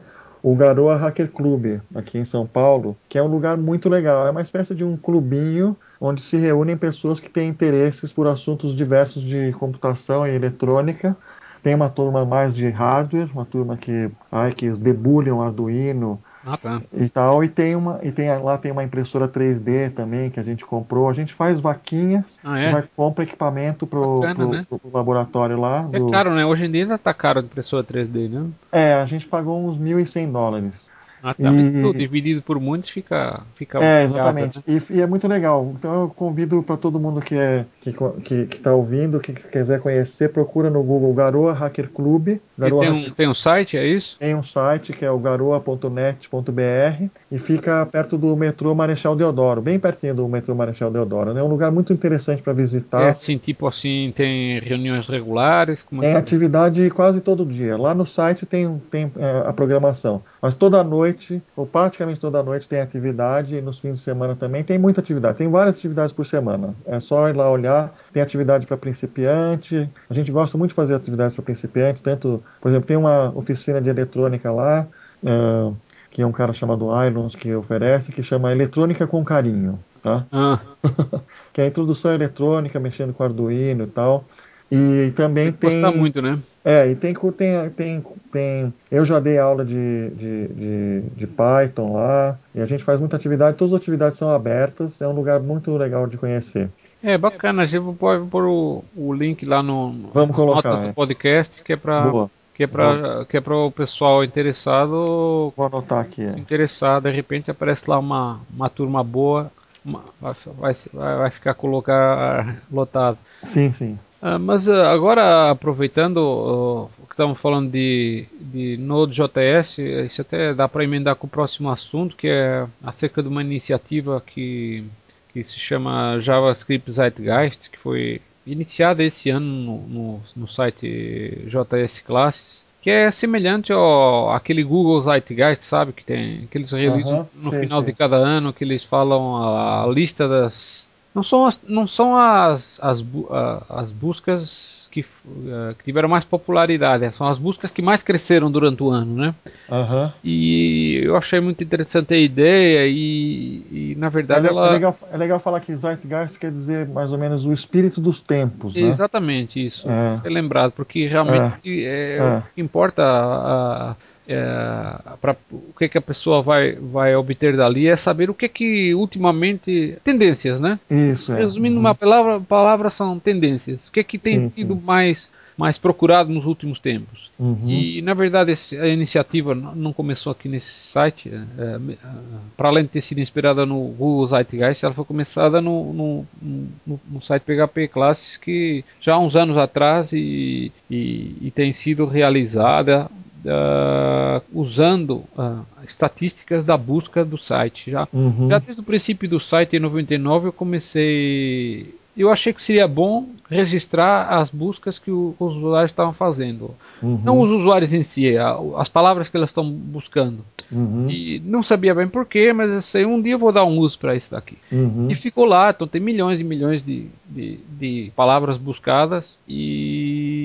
o Garoa Hacker Club, aqui em São Paulo, que é um lugar muito legal. É uma espécie de um clubinho onde se reúnem pessoas que têm interesses por assuntos diversos de computação e eletrônica. Tem uma turma mais de hardware, uma turma que, ai, que debulham Arduino, ah, tá. E tal, e tem uma e tem lá tem uma impressora 3D também que a gente comprou. A gente faz vaquinhas, ah, é? compra equipamento pro, Bacana, pro, né? pro, laboratório lá. É do... caro, né? Hoje em dia ainda tá caro a impressora 3D, né? É, a gente pagou uns 1.100 dólares. Ah, tá. E... dividido por muitos fica. fica é, exatamente. Né? E, e, é muito legal. Então eu convido para todo mundo que é que, que, que tá ouvindo, que quiser conhecer, procura no Google Garoa Hacker Club. Garoa tem, um, tem um site, é isso? Tem um site que é o garoa.net.br e fica perto do metrô Marechal Deodoro, bem pertinho do metrô Marechal Deodoro. Né? É um lugar muito interessante para visitar. É assim, tipo assim, tem reuniões regulares? Como é tem atividade quase todo dia. Lá no site tem, tem é, a programação. Mas toda noite, ou praticamente toda noite, tem atividade, e nos fins de semana também tem muita atividade. Tem várias atividades por semana. É só ir lá olhar. Tem atividade para principiante. A gente gosta muito de fazer atividades para principiante. Tanto, por exemplo, tem uma oficina de eletrônica lá, uh, que é um cara chamado Irons que oferece, que chama Eletrônica com Carinho. Tá? Ah. que é a introdução eletrônica, mexendo com Arduino e tal. E também tem. Gostar muito, né? É, e tem, tem, tem, tem. Eu já dei aula de, de, de, de, Python lá, e a gente faz muita atividade, todas as atividades são abertas, é um lugar muito legal de conhecer. É bacana, a gente pode pôr o, o link lá no, Vamos colocar, notas do é. podcast, que é para que é para que é para o pessoal interessado Vou anotar aqui, se é. interessar de repente aparece lá uma, uma turma boa uma, vai, vai, vai ficar com o lugar lotado. Sim sim. Uh, mas uh, agora, aproveitando uh, que estamos falando de, de Node.js, isso até dá para emendar com o próximo assunto, que é acerca de uma iniciativa que, que se chama JavaScript Zeitgeist, que foi iniciada esse ano no, no, no site JS Classes, que é semelhante ao aquele Google Zeitgeist, sabe, que tem que eles realizam no sim, final sim. de cada ano, que eles falam a, a lista das não são as, não são as, as, as buscas que, uh, que, tiveram mais popularidade, né? são as buscas que mais cresceram durante o ano, né? Uhum. E eu achei muito interessante a ideia e, e na verdade é, ela... É legal, é legal falar que Zeitgeist quer dizer mais ou menos o espírito dos tempos, né? Exatamente, isso. É, é lembrado, porque realmente é, é, o que importa a, a é, para o que, que a pessoa vai, vai obter dali é saber o que que ultimamente tendências, né? Isso. É. Resumindo uhum. uma palavra, palavra são tendências. O que que tem sim, sido sim. mais mais procurado nos últimos tempos. Uhum. E, na verdade, a iniciativa não começou aqui nesse site. É, é, para além de ter sido inspirada no Google Zeitgeist, ela foi começada no, no, no, no site PHP Classes, que já há uns anos atrás e, e, e tem sido realizada Uh, usando uh, estatísticas da busca do site. Já, uhum. já desde o princípio do site em 99 eu comecei eu achei que seria bom registrar as buscas que o, os usuários estavam fazendo. Uhum. Não os usuários em si, as palavras que elas estão buscando. Uhum. E não sabia bem porquê, mas eu sei, um dia eu vou dar um uso para isso daqui. Uhum. E ficou lá, então tem milhões e milhões de, de, de palavras buscadas. E,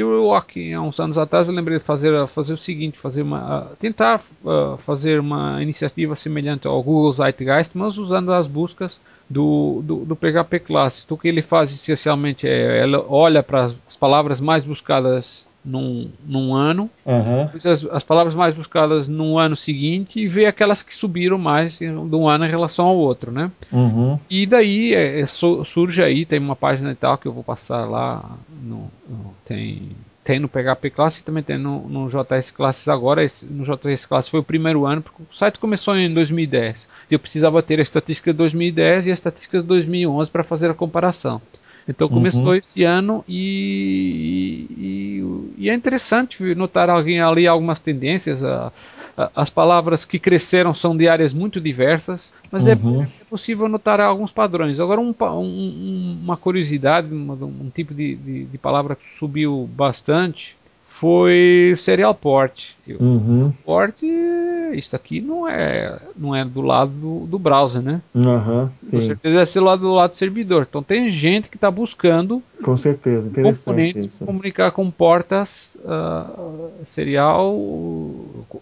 e, aqui, há uns anos atrás, eu lembrei de fazer, fazer o seguinte, fazer uma, tentar uh, fazer uma iniciativa semelhante ao Google Zeitgeist, mas usando as buscas do, do, do PHP Classic. O que ele faz essencialmente é ela olha para as palavras mais buscadas num, num ano, uhum. as, as, palavras mais buscadas no ano seguinte e vê aquelas que subiram mais de um ano em relação ao outro, né? Uhum. E daí é, é, surge aí, tem uma página e tal que eu vou passar lá, no, no tem tem no PHP Classic e também tem no, no JS Classes agora. Esse, no JS Classes foi o primeiro ano, porque o site começou em 2010. Eu precisava ter a estatística de 2010 e a estatística de 2011 para fazer a comparação. Então começou uhum. esse ano e, e, e, é interessante notar alguém ali algumas tendências. A, a, as palavras que cresceram são de áreas muito diversas, mas é uhum. é, é, possível notar alguns padrões. Agora, um, um, uma curiosidade, um, um tipo de, de, de palavra que subiu bastante foi Serial Port. Uhum. Port, isso aqui não é, não é do lado do, do browser, né? Uhum, Com certeza é ser lado do lado do servidor. Então tem gente que está buscando com certeza, componentes para comunicar com portas uh, serial,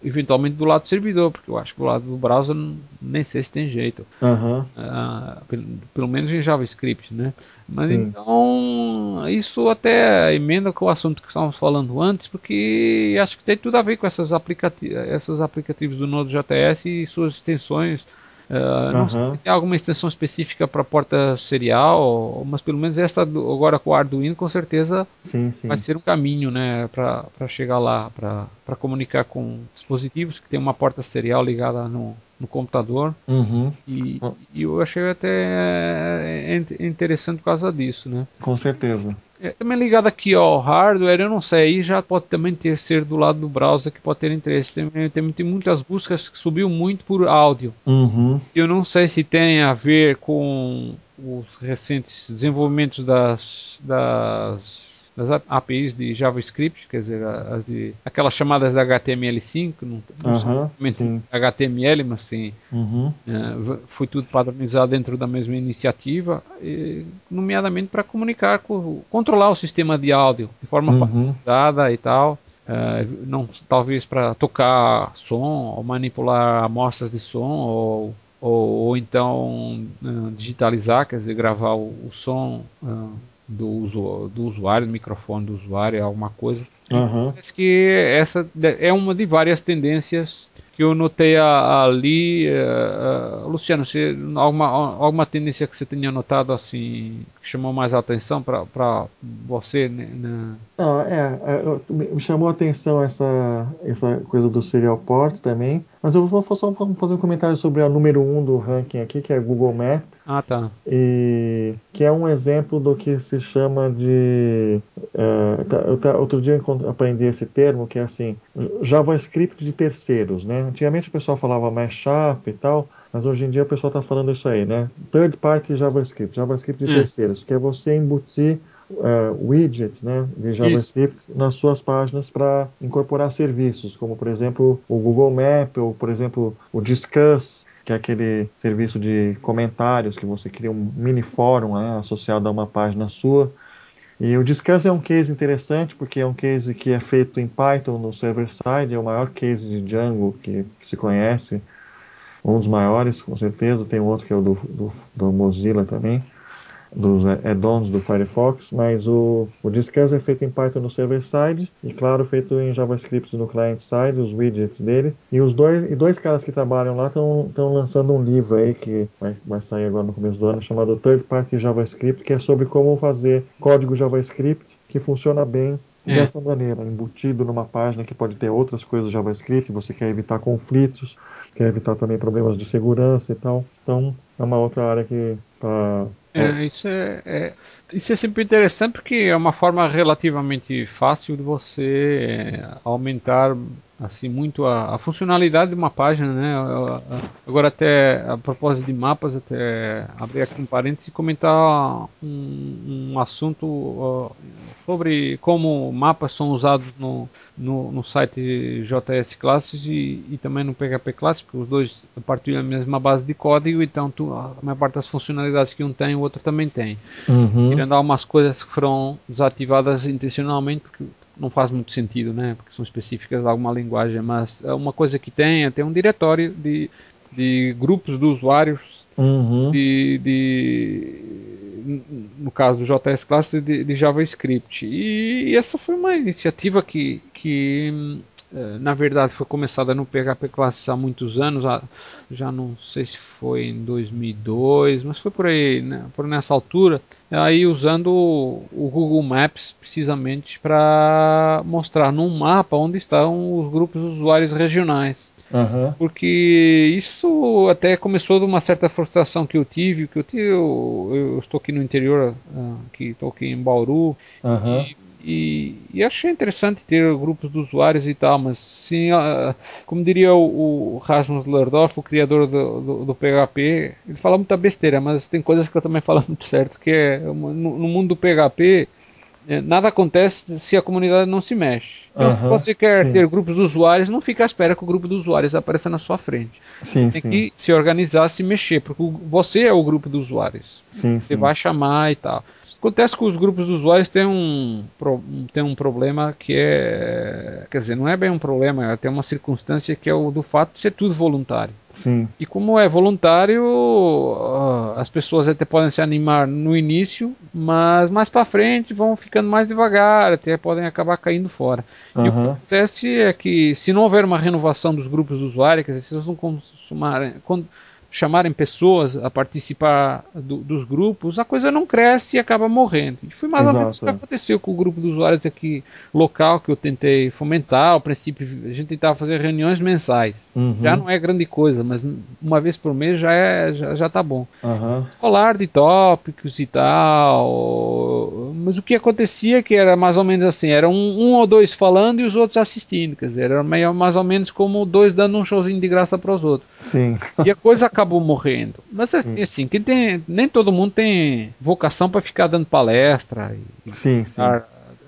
eventualmente do lado do servidor, porque eu acho que do lado do browser nem sei se tem jeito. Uhum. Uh, pelo, pelo, menos em JavaScript, né? Mas Sim. então isso até emenda com o assunto que estávamos falando antes, porque acho que tem tudo a ver com essas, aplicati esses aplicativos do Node.js e suas extensões. Uh, não sei se tem alguma extensão específica para porta serial, mas pelo menos esta agora com o Arduino com certeza sim, sim. vai ser um caminho né, para chegar lá, para comunicar com dispositivos que tem uma porta serial ligada no, no computador. Uhum. E, e, eu achei até é, é interessante por causa disso. Né? Com certeza. É, também ligado aqui ao hardware, eu não sei, aí já pode também ter ser do lado do browser que pode ter interesse. Tem, tem, tem muitas buscas que subiu muito por áudio. Uhum. Eu não sei se tem a ver com os recentes desenvolvimentos das, das das APIs de JavaScript, quer dizer, as de aquelas chamadas da HTML5, não, não uhum, HTML, mas sim, uhum. é, foi tudo padronizado dentro da mesma iniciativa, e, nomeadamente para comunicar, com, controlar o sistema de áudio de forma uhum. padronizada e tal. Uh, não, talvez para tocar som ou manipular amostras de som ou, ou, ou então uh, digitalizar, quer dizer, gravar o, o som uh, do, usu, do usuário, do microfone do usuário, alguma coisa. Uhum. Parece que essa é uma de várias tendências que eu notei ali. Uh, uh, Luciano, se, alguma, alguma tendência que você tenha notado assim, que chamou mais a atenção para você? Né? Não, é, é, me chamou a atenção essa, essa coisa do serial port também. Mas eu vou só fazer um comentário sobre a número 1 um do ranking aqui, que é Google Maps. Ah, tá. E que é um exemplo do que se chama de. É, tá, outro dia eu aprendi esse termo, que é assim: JavaScript de terceiros, né? Antigamente o pessoal falava Mashup e tal, mas hoje em dia o pessoal está falando isso aí, né? Third party JavaScript, JavaScript de hum. terceiros, que é você embutir uh, widgets né, de JavaScript Isso. nas suas páginas para incorporar serviços, como por exemplo o Google Map ou por exemplo o Discuss, que é aquele serviço de comentários que você cria um mini fórum né, associado a uma página sua. E o Discuss é um case interessante porque é um case que é feito em Python no server-side, é o maior case de Django que, que, se conhece, um dos maiores, com certeza. Tem outro que é o do, do, do Mozilla também. Dos add-ons do Firefox, mas o, o Discuss é feito em Python no server-side e, claro, feito em JavaScript no client-side, os widgets dele. E os dois, e dois caras que trabalham lá estão lançando um livro aí que vai, vai sair agora no começo do ano, chamado Third Party JavaScript, que é sobre como fazer código JavaScript que funciona bem é. dessa maneira, embutido numa página que pode ter outras coisas JavaScript, você quer evitar conflitos, quer evitar também problemas de segurança e tal. Então, é uma outra área que está é, isso é, é, isso é sempre interessante porque é uma forma relativamente fácil de você é, aumentar assim muito a, a, funcionalidade de uma página, né? Agora até a propósito de mapas, até abrir aqui um parênteses e comentar um, um assunto uh, sobre como mapas são usados no, no, no site JS Classes e, e, também no PHP Classic, os dois partilham a mesma base de código, então tu, a maior parte das funcionalidades que um tem, o outro também tem. Uhum. Tirando algumas coisas que foram desativadas intencionalmente, porque não faz muito sentido, né? Porque são específicas de alguma linguagem, mas é uma coisa que tem é ter um diretório de, de grupos de usuários uhum. de, de, no caso do JS Class de, de JavaScript. E, e, essa foi uma iniciativa que, que na verdade foi começada no PHP Classes há muitos anos, já não sei se foi em 2002, mas foi por aí, né, por nessa altura, aí usando o Google Maps precisamente para mostrar num mapa onde estão os grupos de usuários regionais. Uhum. Porque isso até começou de uma certa frustração que eu tive, que eu tive, eu, eu estou aqui no interior, uh, aqui, estou aqui em Bauru, uhum. e e, e, achei interessante ter grupos de usuários e tal, mas sim, uh, como diria o, o, Rasmus Lerdorf, o criador do, do, do, PHP, ele fala muita besteira, mas tem coisas que eu também falo muito certo, que é no, no mundo do PHP é, nada acontece se a comunidade não se mexe. Então, se você quer sim. ter grupos de usuários, não fica à espera que o grupo de usuários apareça na sua frente. Sim, Tem sim. que se organizar, se mexer, porque você é o grupo de usuários. você vai chamar e tal. Acontece que os grupos de usuários têm um, têm um problema que é. Quer dizer, não é bem um problema, é tem uma circunstância que é o do fato de ser tudo voluntário. Sim. E como é voluntário, as pessoas até podem se animar no início, mas mais para frente vão ficando mais devagar, até podem acabar caindo fora. Uhum. E o que acontece é que se não houver uma renovação dos grupos de usuários, quer dizer, se eles não consumarem, chamarem pessoas a participar do, dos grupos, a coisa não cresce e acaba morrendo. E foi mais Exato. ou menos o que aconteceu com o grupo de usuários aqui local que eu tentei fomentar. Ao princípio, a gente tentava fazer reuniões mensais. Uhum. Já não é grande coisa, mas uma vez por mês já é já, já tá bom. Uhum. Falar de tópicos e tal. Mas o que acontecia é que era mais ou menos assim, era um, um ou dois falando e os outros assistindo. Quer dizer, era meio, mais ou menos como dois dando um showzinho de graça para os outros. Sim. E a coisa acabou acabou morrendo. Mas assim, assim quem tem, nem todo mundo tem vocação para ficar dando palestra e sim, sim.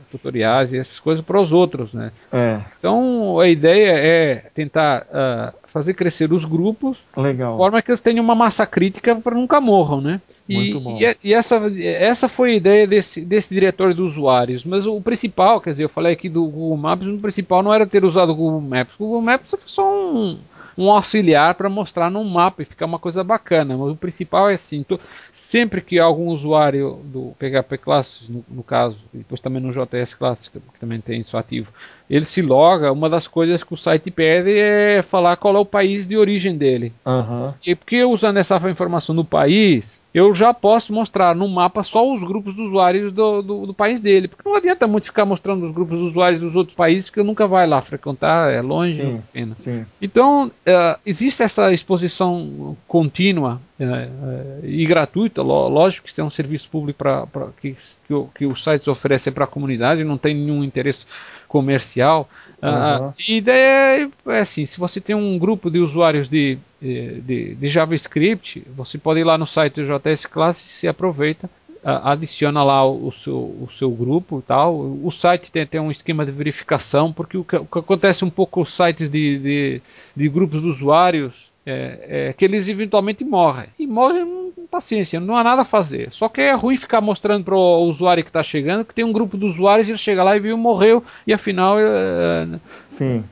tutoriais e essas coisas para os outros, né? É. Então a ideia é tentar uh, fazer crescer os grupos, Legal. de forma que eles tenham uma massa crítica para nunca morram, né? E, e, e, essa, essa foi a ideia desse, desse diretor de usuários. Mas o principal, quer dizer, eu falei aqui do Google Maps, o principal não era ter usado o Google Maps. O Google Maps foi só um, um auxiliar para mostrar num mapa e ficar uma coisa bacana. Mas o principal é assim: tô, sempre que algum usuário do PHP Classes, no, no, caso, e depois também no JS Classes, que também tem isso ativo, ele se loga, uma das coisas que o site pede é falar qual é o país de origem dele. Uhum. E porque usando essa informação no país, eu já posso mostrar no mapa só os grupos de usuários do, do, do, país dele. Porque não adianta muito ficar mostrando os grupos de usuários dos outros países que eu nunca vai lá frequentar, é longe, sim, pena. Sim. Então, uh, existe essa exposição contínua uh, e gratuita, lógico que isso é um serviço público pra, pra que, que, que os sites oferecem para a comunidade, não tem nenhum interesse comercial. Uhum. Uh, e a ideia é, é assim: se você tem um grupo de usuários de, de, de JavaScript, você pode ir lá no site do JS Class e se aproveita adiciona lá o seu, o seu grupo e tal. O site tem, tem um esquema de verificação, porque o que, o que acontece um pouco com os sites de, de, de grupos de usuários é, é, que eles eventualmente morrem. E morrem paciência, não há nada a fazer. Só que é ruim ficar mostrando para o usuário que está chegando que tem um grupo de usuários e ele chega lá e viu morreu e afinal é,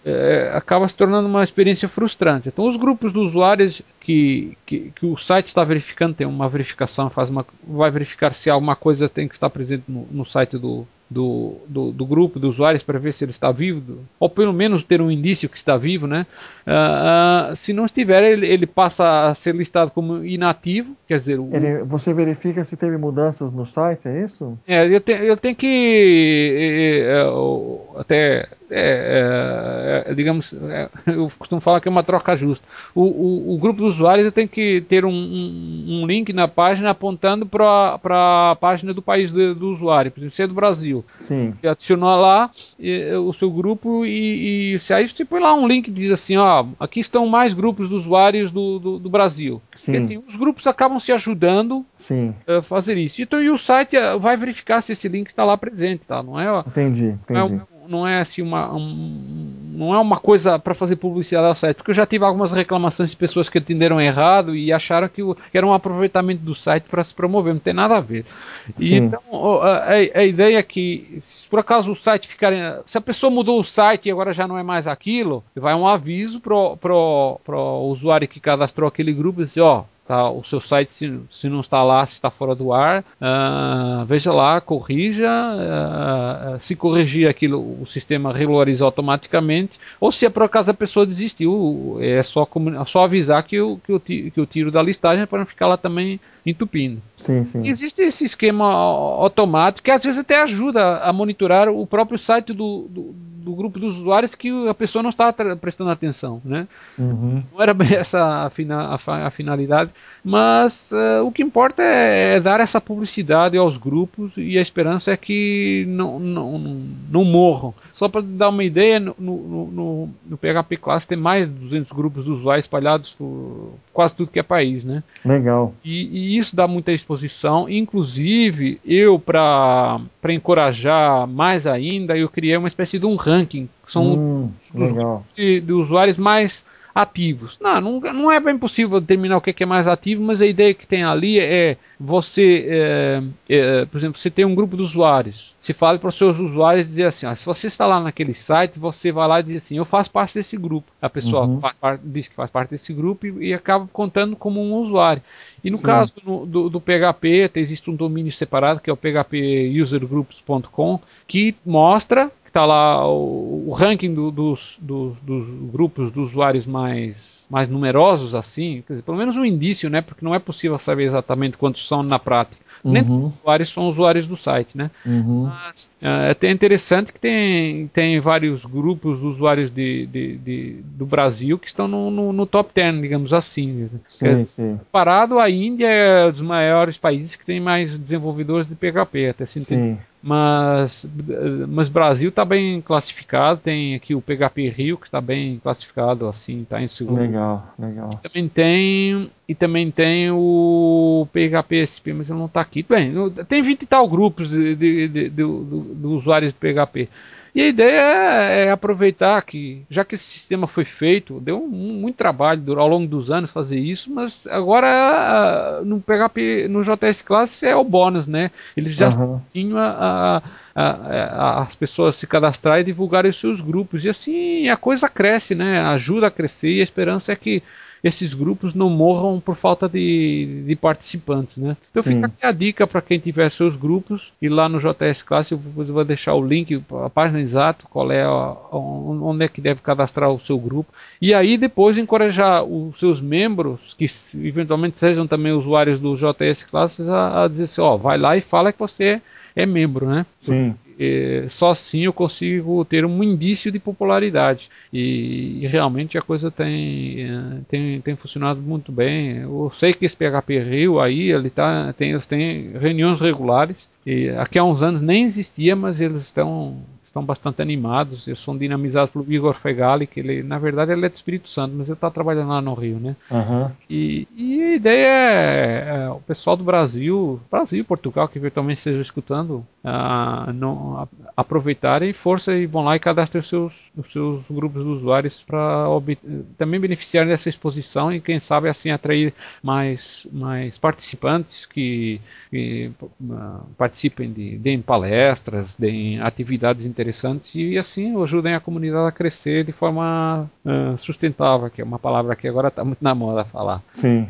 é, acaba se tornando uma experiência frustrante. Então os grupos de usuários que, que, que o site está verificando tem uma verificação, faz uma, vai verificar se alguma coisa tem que estar presente no, no site do, do, do, do, grupo de usuários para ver se ele está vivo, ou pelo menos ter um indício que está vivo, né? Uh, uh, se não estiver, ele, ele, passa a ser listado como inativo, quer dizer... O, ele, você verifica se teve mudanças no site, é isso? É, eu, te, eu tenho que... É, é, até é, é, é, digamos, é, eu costumo falar que é uma troca justa. O, o, o grupo de usuários tem que ter um, um, um link na página apontando para a página do país do, do, usuário, por exemplo, se é do Brasil. Sim. E adicionou lá e, o seu grupo e, e, se aí você põe lá um link que diz assim, ó, aqui estão mais grupos de usuários do, do, do Brasil. Sim. Porque, assim, os grupos acabam se ajudando Sim. a fazer isso. Então, e o site eh, vai verificar se esse link está lá presente, tá? Não é? Entendi, entendi. Não é, não é assim uma um, não é uma coisa para fazer publicidade ao site, porque eu já tive algumas reclamações de pessoas que atenderam errado e acharam que era um aproveitamento do site para se promover, não tem nada a ver. E então a, a, ideia é que se por acaso o site ficar, se a pessoa mudou o site e agora já não é mais aquilo, vai um aviso pro pro, pro usuário que cadastrou aquele grupo e dizer, ó, Tá, o seu site, se, se, não está lá, se está fora do ar, uh, veja lá, corrija. Uh, se corrigir aquilo, o sistema regulariza automaticamente. Ou se é por acaso a pessoa desistiu, é só, só avisar que eu, que, eu, que eu tiro da listagem para não ficar lá também entupindo. Sim, sim. Existe esse esquema automático que às vezes até ajuda a monitorar o próprio site do, do do grupo dos usuários que a pessoa não está prestando atenção, né? Uhum. Não era bem essa a, fina, a, a finalidade, mas uh, o que importa é, é, dar essa publicidade aos grupos e a esperança é que não, não, não, não morram. Só para dar uma ideia, no, no, no, no, PHP Class tem mais de 200 grupos de usuários espalhados por quase tudo que é país, né? Legal. E, e isso dá muita exposição. Inclusive, eu, para encorajar mais ainda, eu criei uma espécie de um ranking. São hum, grupos de, de usuários mais ativos. Não, não, não é bem possível determinar o que é, que é mais ativo, mas a ideia que tem ali é você, é, é, por exemplo, você tem um grupo de usuários. Se fala para os seus usuários dizer assim: ó, se você está lá naquele site, você vai lá e diz assim: eu faço parte desse grupo. A pessoa uhum. faz parte, diz que faz parte desse grupo e, e acaba contando como um usuário. E no Sim. caso no, do, do, PHP, existe um domínio separado que é o phpusergroups.com que mostra está lá o, o ranking do, dos, do, dos grupos de usuários mais, mais numerosos, assim, quer dizer, pelo menos um indício, né? Porque não é possível saber exatamente quantos são na prática. Uhum. Nem todos os usuários são usuários do site, né? Uhum. Mas é até interessante que tem, tem vários grupos de usuários de, de, de do Brasil que estão no, no, no, top 10, digamos assim. Sim, é, sim. Parado, a Índia é um dos maiores países que tem mais desenvolvedores de PHP, até se entender. Sim mas, mas Brasil está bem classificado, tem aqui o PHP Rio que está bem classificado assim, está em segundo. Legal, legal. E também tem e também tem o PHP SP, mas ele não está aqui. Bem, tem 20 e tal grupos de, de, de, de, de usuários de PHP. E a ideia é, é, aproveitar que, já que esse sistema foi feito, deu um, muito trabalho ao longo dos anos fazer isso, mas agora no PHP, no JS Class é o bônus, né? Eles já uhum. tinham a, a, a, as pessoas se cadastrar e divulgarem os seus grupos. E assim a coisa cresce, né? Ajuda a crescer e a esperança é que esses grupos não morram por falta de, de participantes, né? Então Sim. fica aqui a dica para quem tiver seus grupos e lá no JS Class eu vou, eu vou deixar o link, a página exata, qual é a, onde é que deve cadastrar o seu grupo e aí depois encorajar os seus membros que eventualmente sejam também usuários do JS Classes a, a dizer assim, ó, vai lá e fala que você é membro, né? Sim. É, só assim eu consigo ter um indício de popularidade. E, e realmente a coisa tem, é, tem, tem funcionado muito bem. Eu sei que esse PHP Rio aí, ele tá, tem, eles têm reuniões regulares. E aqui há uns anos nem existia, mas eles estão estão bastante animados. Eles são dinamizados pelo Igor Fegali, que ele, na verdade, ele é de Espírito Santo, mas ele está trabalhando lá no Rio, né? Uhum. E, e, a ideia é, é, o pessoal do Brasil, Brasil e Portugal, que eventualmente estejam escutando, uh, não, a, aproveitarem força e vão lá e cadastrem os seus, os seus grupos de usuários para também beneficiarem dessa exposição e, quem sabe, assim atrair mais, mais participantes que, que uh, participem de deem palestras, deem atividades interessantes e assim ajudem a comunidade a crescer de forma uh, sustentável, que é uma palavra que agora está muito na moda falar. Sim.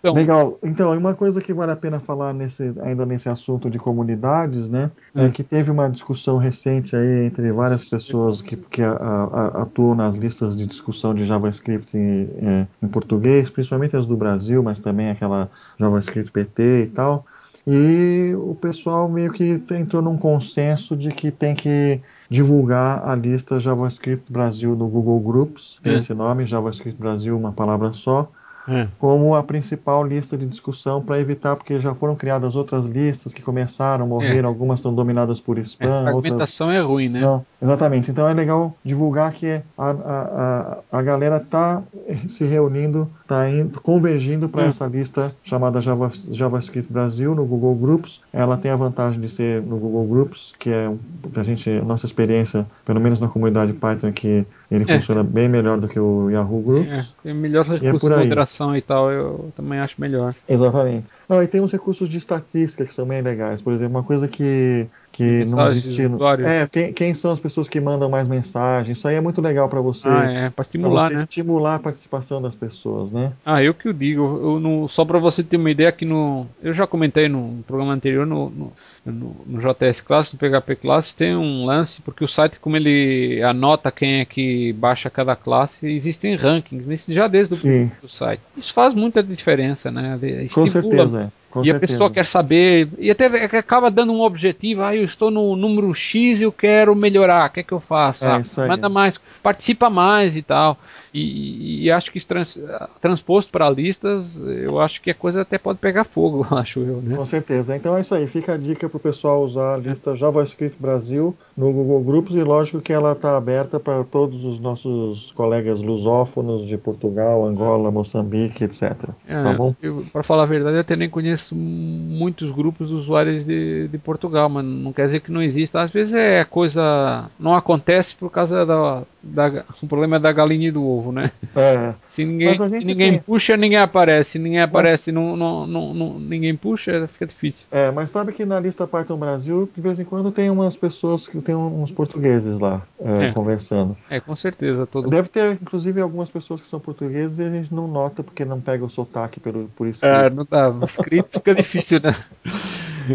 Então, Legal. Então, uma coisa que vale a pena falar nesse, ainda nesse assunto de comunidades, né, é hum. é que teve uma discussão recente aí entre várias pessoas que, que a, a, atuam nas listas de discussão de JavaScript em, é, em português, principalmente as do Brasil, mas também aquela JavaScript PT e tal. E o pessoal meio que entrou num consenso de que tem que divulgar a lista JavaScript Brasil no Google Groups, tem é. esse nome, JavaScript Brasil, uma palavra só, é. como a principal lista de discussão para evitar, porque já foram criadas outras listas que começaram, morreram, é. algumas estão dominadas por spam. É, a fragmentação outras... é ruim, né? Não, exatamente. Então é legal divulgar que a, a, a, a galera está se reunindo, está convergindo para hum. essa lista chamada Java, JavaScript Brasil no Google Groups. Ela tem a vantagem de ser no Google Groups, que é a gente, nossa experiência, pelo menos na comunidade Python, é que ele é. funciona bem melhor do que o Yahoo Groups. É, melhor recurso é de moderação e tal, eu também acho melhor. Exatamente. Não, e tem uns recursos de estatística que são bem legais. Por exemplo, uma coisa que que não existe. É, quem, quem, são as pessoas que mandam mais mensagens? Isso aí é muito legal para você. Ah, é, para estimular, né? Estimular a participação das pessoas, né? Ah, eu que o digo. Eu, no, só para você ter uma ideia que no, eu já comentei no programa anterior no, no, no, no JS Class, no PHP Class tem um lance porque o site como ele anota quem é que baixa cada classe, existem rankings, já desde o do site. Isso faz muita diferença, né? Estimula, Com certeza. Com e certeza. a pessoa quer saber, e até acaba dando um objetivo, ah, eu estou no número X e eu quero melhorar, o que é que eu faço? É, ah, manda mais, participa mais e tal. E, e acho que trans, transposto para listas, eu acho que a coisa até pode pegar fogo, acho eu. Né? Com certeza. Então é isso aí. Fica a dica para o pessoal usar a lista JavaScript Brasil no Google Groups e lógico que ela está aberta para todos os nossos colegas lusófonos de Portugal, Angola, Moçambique, etc. É, tá bom? Para falar a verdade, eu até nem conheço muitos grupos de usuários de, de Portugal, mas não quer dizer que não exista. Às vezes é coisa. não acontece por causa da, da, o problema é da galinha e do ovo, né? É. Se ninguém, se ninguém tem... puxa, ninguém aparece. Se ninguém aparece, mas... não, não, não, não, ninguém puxa, fica difícil. É, mas sabe que na lista Python Brasil, de vez em quando tem umas pessoas que tem uns portugueses lá é, é. conversando. É, com certeza. Todo... Deve ter, inclusive, algumas pessoas que são portugueses e a gente não nota porque não pega o sotaque pelo, por isso. É, não dá. O script fica difícil, né?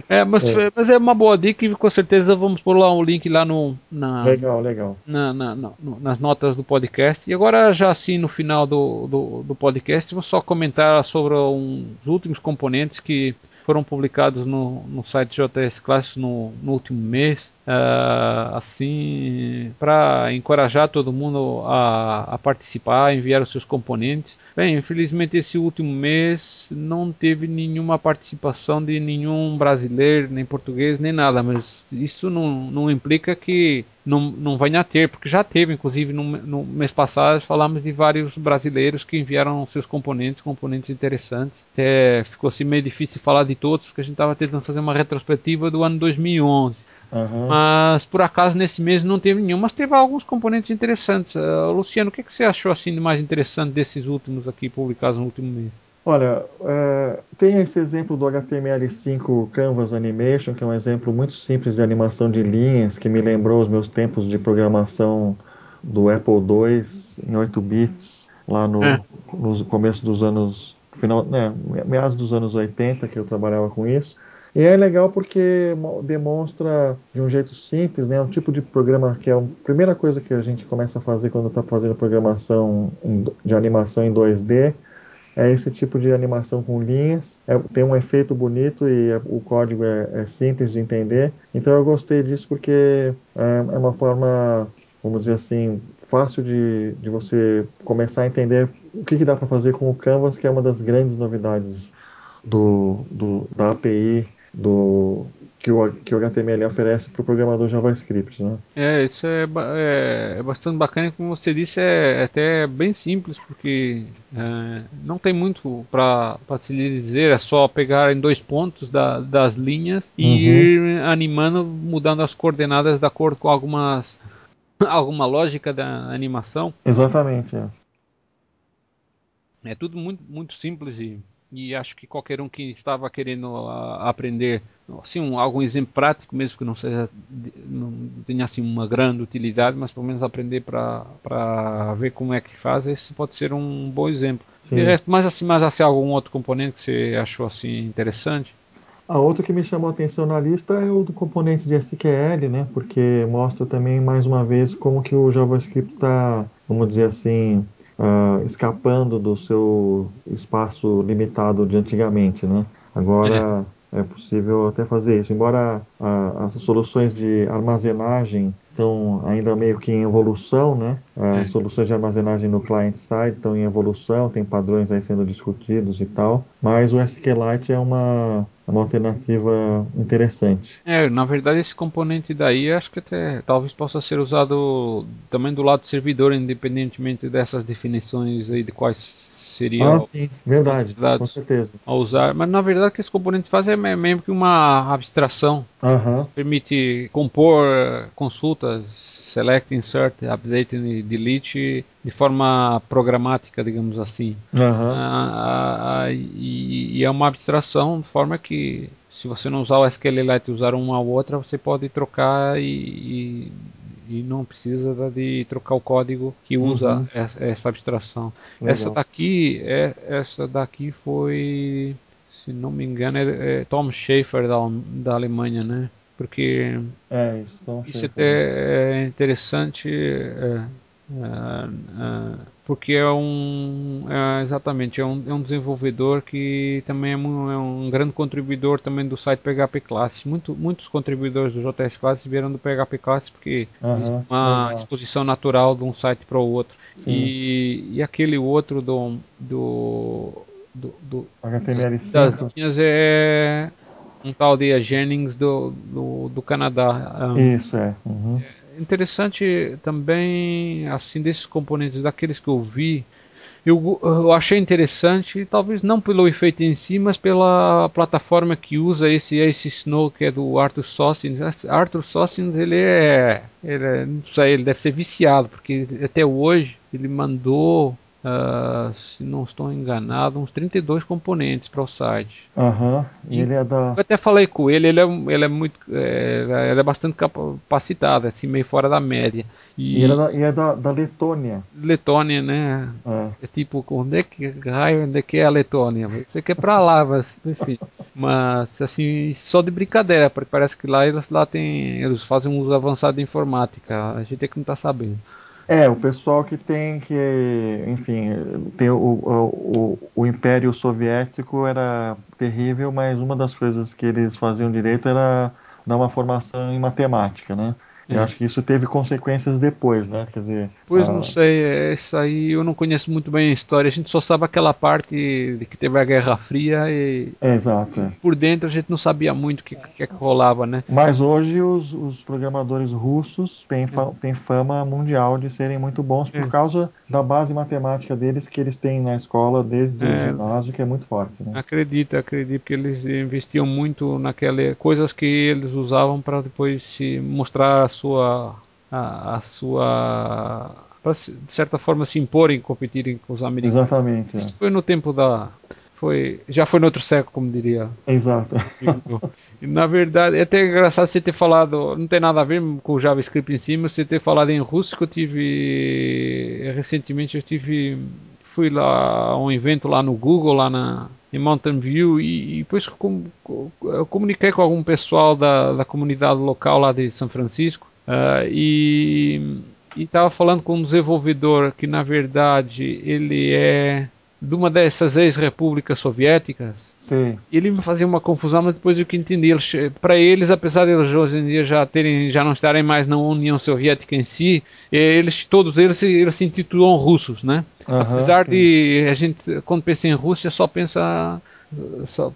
É, mas é. mas é uma boa dica e com certeza vamos pôr lá um link lá no. Na, legal, legal. Na, na, na, nas notas do podcast. E agora, já assim, no final do, do, do podcast, vou só comentar sobre uns últimos componentes que foram publicados no, no site JS Classics no, no último mês. Uh, assim, para encorajar todo mundo a, a, participar, enviar os seus componentes. Bem, infelizmente esse último mês não teve nenhuma participação de nenhum brasileiro, nem português, nem nada, mas isso não, não implica que não, não venha a ter, porque já teve, inclusive no, no mês passado falamos de vários brasileiros que enviaram seus componentes, componentes interessantes. Até ficou assim meio difícil falar de todos, porque a gente estava tentando fazer uma retrospectiva do ano 2011. Uhum. Mas por acaso nesse mês não teve nenhum, mas teve alguns componentes interessantes. Uh, Luciano, o que, que você achou assim de mais interessante desses últimos aqui publicados no último mês? Olha, é, tem esse exemplo do HTML5 Canvas Animation, que é um exemplo muito simples de animação de linhas, que me lembrou os meus tempos de programação do Apple II em 8 bits, lá no, é. no começo dos anos, final, né, meados dos anos 80, que eu trabalhava com isso. E é legal porque demonstra de um jeito simples, né, um tipo de programa que é a primeira coisa que a gente começa a fazer quando está fazendo programação de animação em 2D, é esse tipo de animação com linhas, é, tem um efeito bonito e é, o código é, é, simples de entender. Então eu gostei disso porque é, é uma forma, vamos dizer assim, fácil de, de você começar a entender o que, que dá para fazer com o Canvas, que é uma das grandes novidades do, do, da API do que o, que o HTML oferece para o programador JavaScript, né? É, isso é, é, é, bastante bacana, como você disse, é, é até bem simples, porque é, não tem muito para se dizer, é só pegar em dois pontos da, das linhas e uhum. ir animando, mudando as coordenadas de acordo com algumas alguma lógica da animação. Exatamente. É, é tudo muito, muito simples e e acho que qualquer um que estava querendo a, aprender assim um, algum exemplo prático mesmo que não seja não tenha assim uma grande utilidade mas pelo menos aprender para ver como é que faz esse pode ser um bom exemplo Sim. de resto mas assim mas assim algum outro componente que você achou assim interessante a outra que me chamou a atenção na lista é o do componente de SQL, né? Porque mostra também mais uma vez como que o JavaScript está, vamos dizer assim, uh, escapando do seu espaço limitado de antigamente, né? Agora é, é possível até fazer isso, embora uh, as soluções de armazenagem estão ainda meio que em evolução, né? As é. soluções de armazenagem no client side estão em evolução, tem padrões aí sendo discutidos e tal, mas o SQLite é uma, uma alternativa interessante. É, na verdade esse componente daí acho que até talvez possa ser usado também do lado do servidor, independentemente dessas definições aí de quais seriam ah, sim, verdade, com certeza. a usar. Mas na verdade o que esse componente faz é mesmo que uma abstração. Uhum. Permite compor consultas, select, insert, update e delete de forma programática, digamos assim. Uhum. Ah, ah, e, e, é uma abstração de forma que se você não usar o SQLite e usar uma ou outra, você pode trocar e, e e não precisa de trocar o código que usa uhum. essa, essa, abstração. Legal. Essa daqui, é, essa daqui foi, se não me engano, é, é Tom Schaefer da, da Alemanha, né? Porque é, isso, isso até é interessante. É, é, é, porque é um é, exatamente é um, é um desenvolvedor que também é um, é um, grande contribuidor também do site PHP Classes. Muito, muitos contribuidores do JS Classes vieram do PHP Classes porque uhum, existe uma exposição natural de um site para o outro. E, e aquele outro do do, do, do das linhas é um tal de Jennings do, do, do Canadá. Isso é. Uhum interessante também, assim, desses componentes, daqueles que eu vi, eu, eu, achei interessante, talvez não pelo efeito em si, mas pela plataforma que usa esse esse Snow que é do Arthur Sossins. Arthur Sossins ele é, ele é, não sei, ele deve ser viciado porque até hoje ele mandou Uh, se não estou enganado, uns 32 componentes para o site. Uhum. E ele é da... Eu até falei com ele, ele é, ele é muito. É, ele é bastante capacitado, assim, meio fora da média. E, e ele é, da, é da, da, Letônia. Letônia, né? É. é tipo, onde é que raio, onde é que é a Letônia? Você quer para lá, mas, enfim. Mas, assim, só de brincadeira, porque parece que lá eles, lá tem, eles fazem um uso avançado de informática. A gente é que não está sabendo. É, o pessoal que tem que, enfim, tem o, o, o, Império Soviético era terrível, mas uma das coisas que eles faziam direito era dar uma formação em matemática, né? Eu é. acho que isso teve consequências depois, né? Quer dizer. Pois a... não sei, isso aí eu não conheço muito bem a história. A gente só sabe aquela parte de que teve a Guerra Fria e. É, exato. É. Por dentro a gente não sabia muito o que, que, que, rolava, né? Mas hoje os, os programadores russos têm, fa é. têm fama mundial de serem muito bons por é. causa da base matemática deles que eles têm na escola desde o é. ginásio, que é muito forte. Né? Acredito, acredito que eles investiam muito naquelas coisas que eles usavam para depois se mostrar sua a, a sua para de certa forma se imporem e competirem com os americanos. Exatamente. Isso é. foi no tempo da foi já foi no outro século, como diria. Exato. E, na verdade, é até engraçado você ter falado, não tem nada a ver com o JavaScript em cima, você ter falado em russo que eu tive recentemente eu tive fui lá a um evento lá no Google lá na em Mountain View e, e depois com, com, eu comuniquei com algum pessoal da, da comunidade local lá de São Francisco Uh, e estava falando com um desenvolvedor que na verdade ele é de uma dessas ex-repúblicas soviéticas. Sim. Ele me fazia uma confusão, mas depois eu que entendi. Para eles, apesar de eles hoje em dia já terem, já não estarem mais na União Soviética em si, eles, todos eles, eles se intitulam russos, né? Uhum, apesar sim. de a gente, quando pensa em Rússia, só pensa só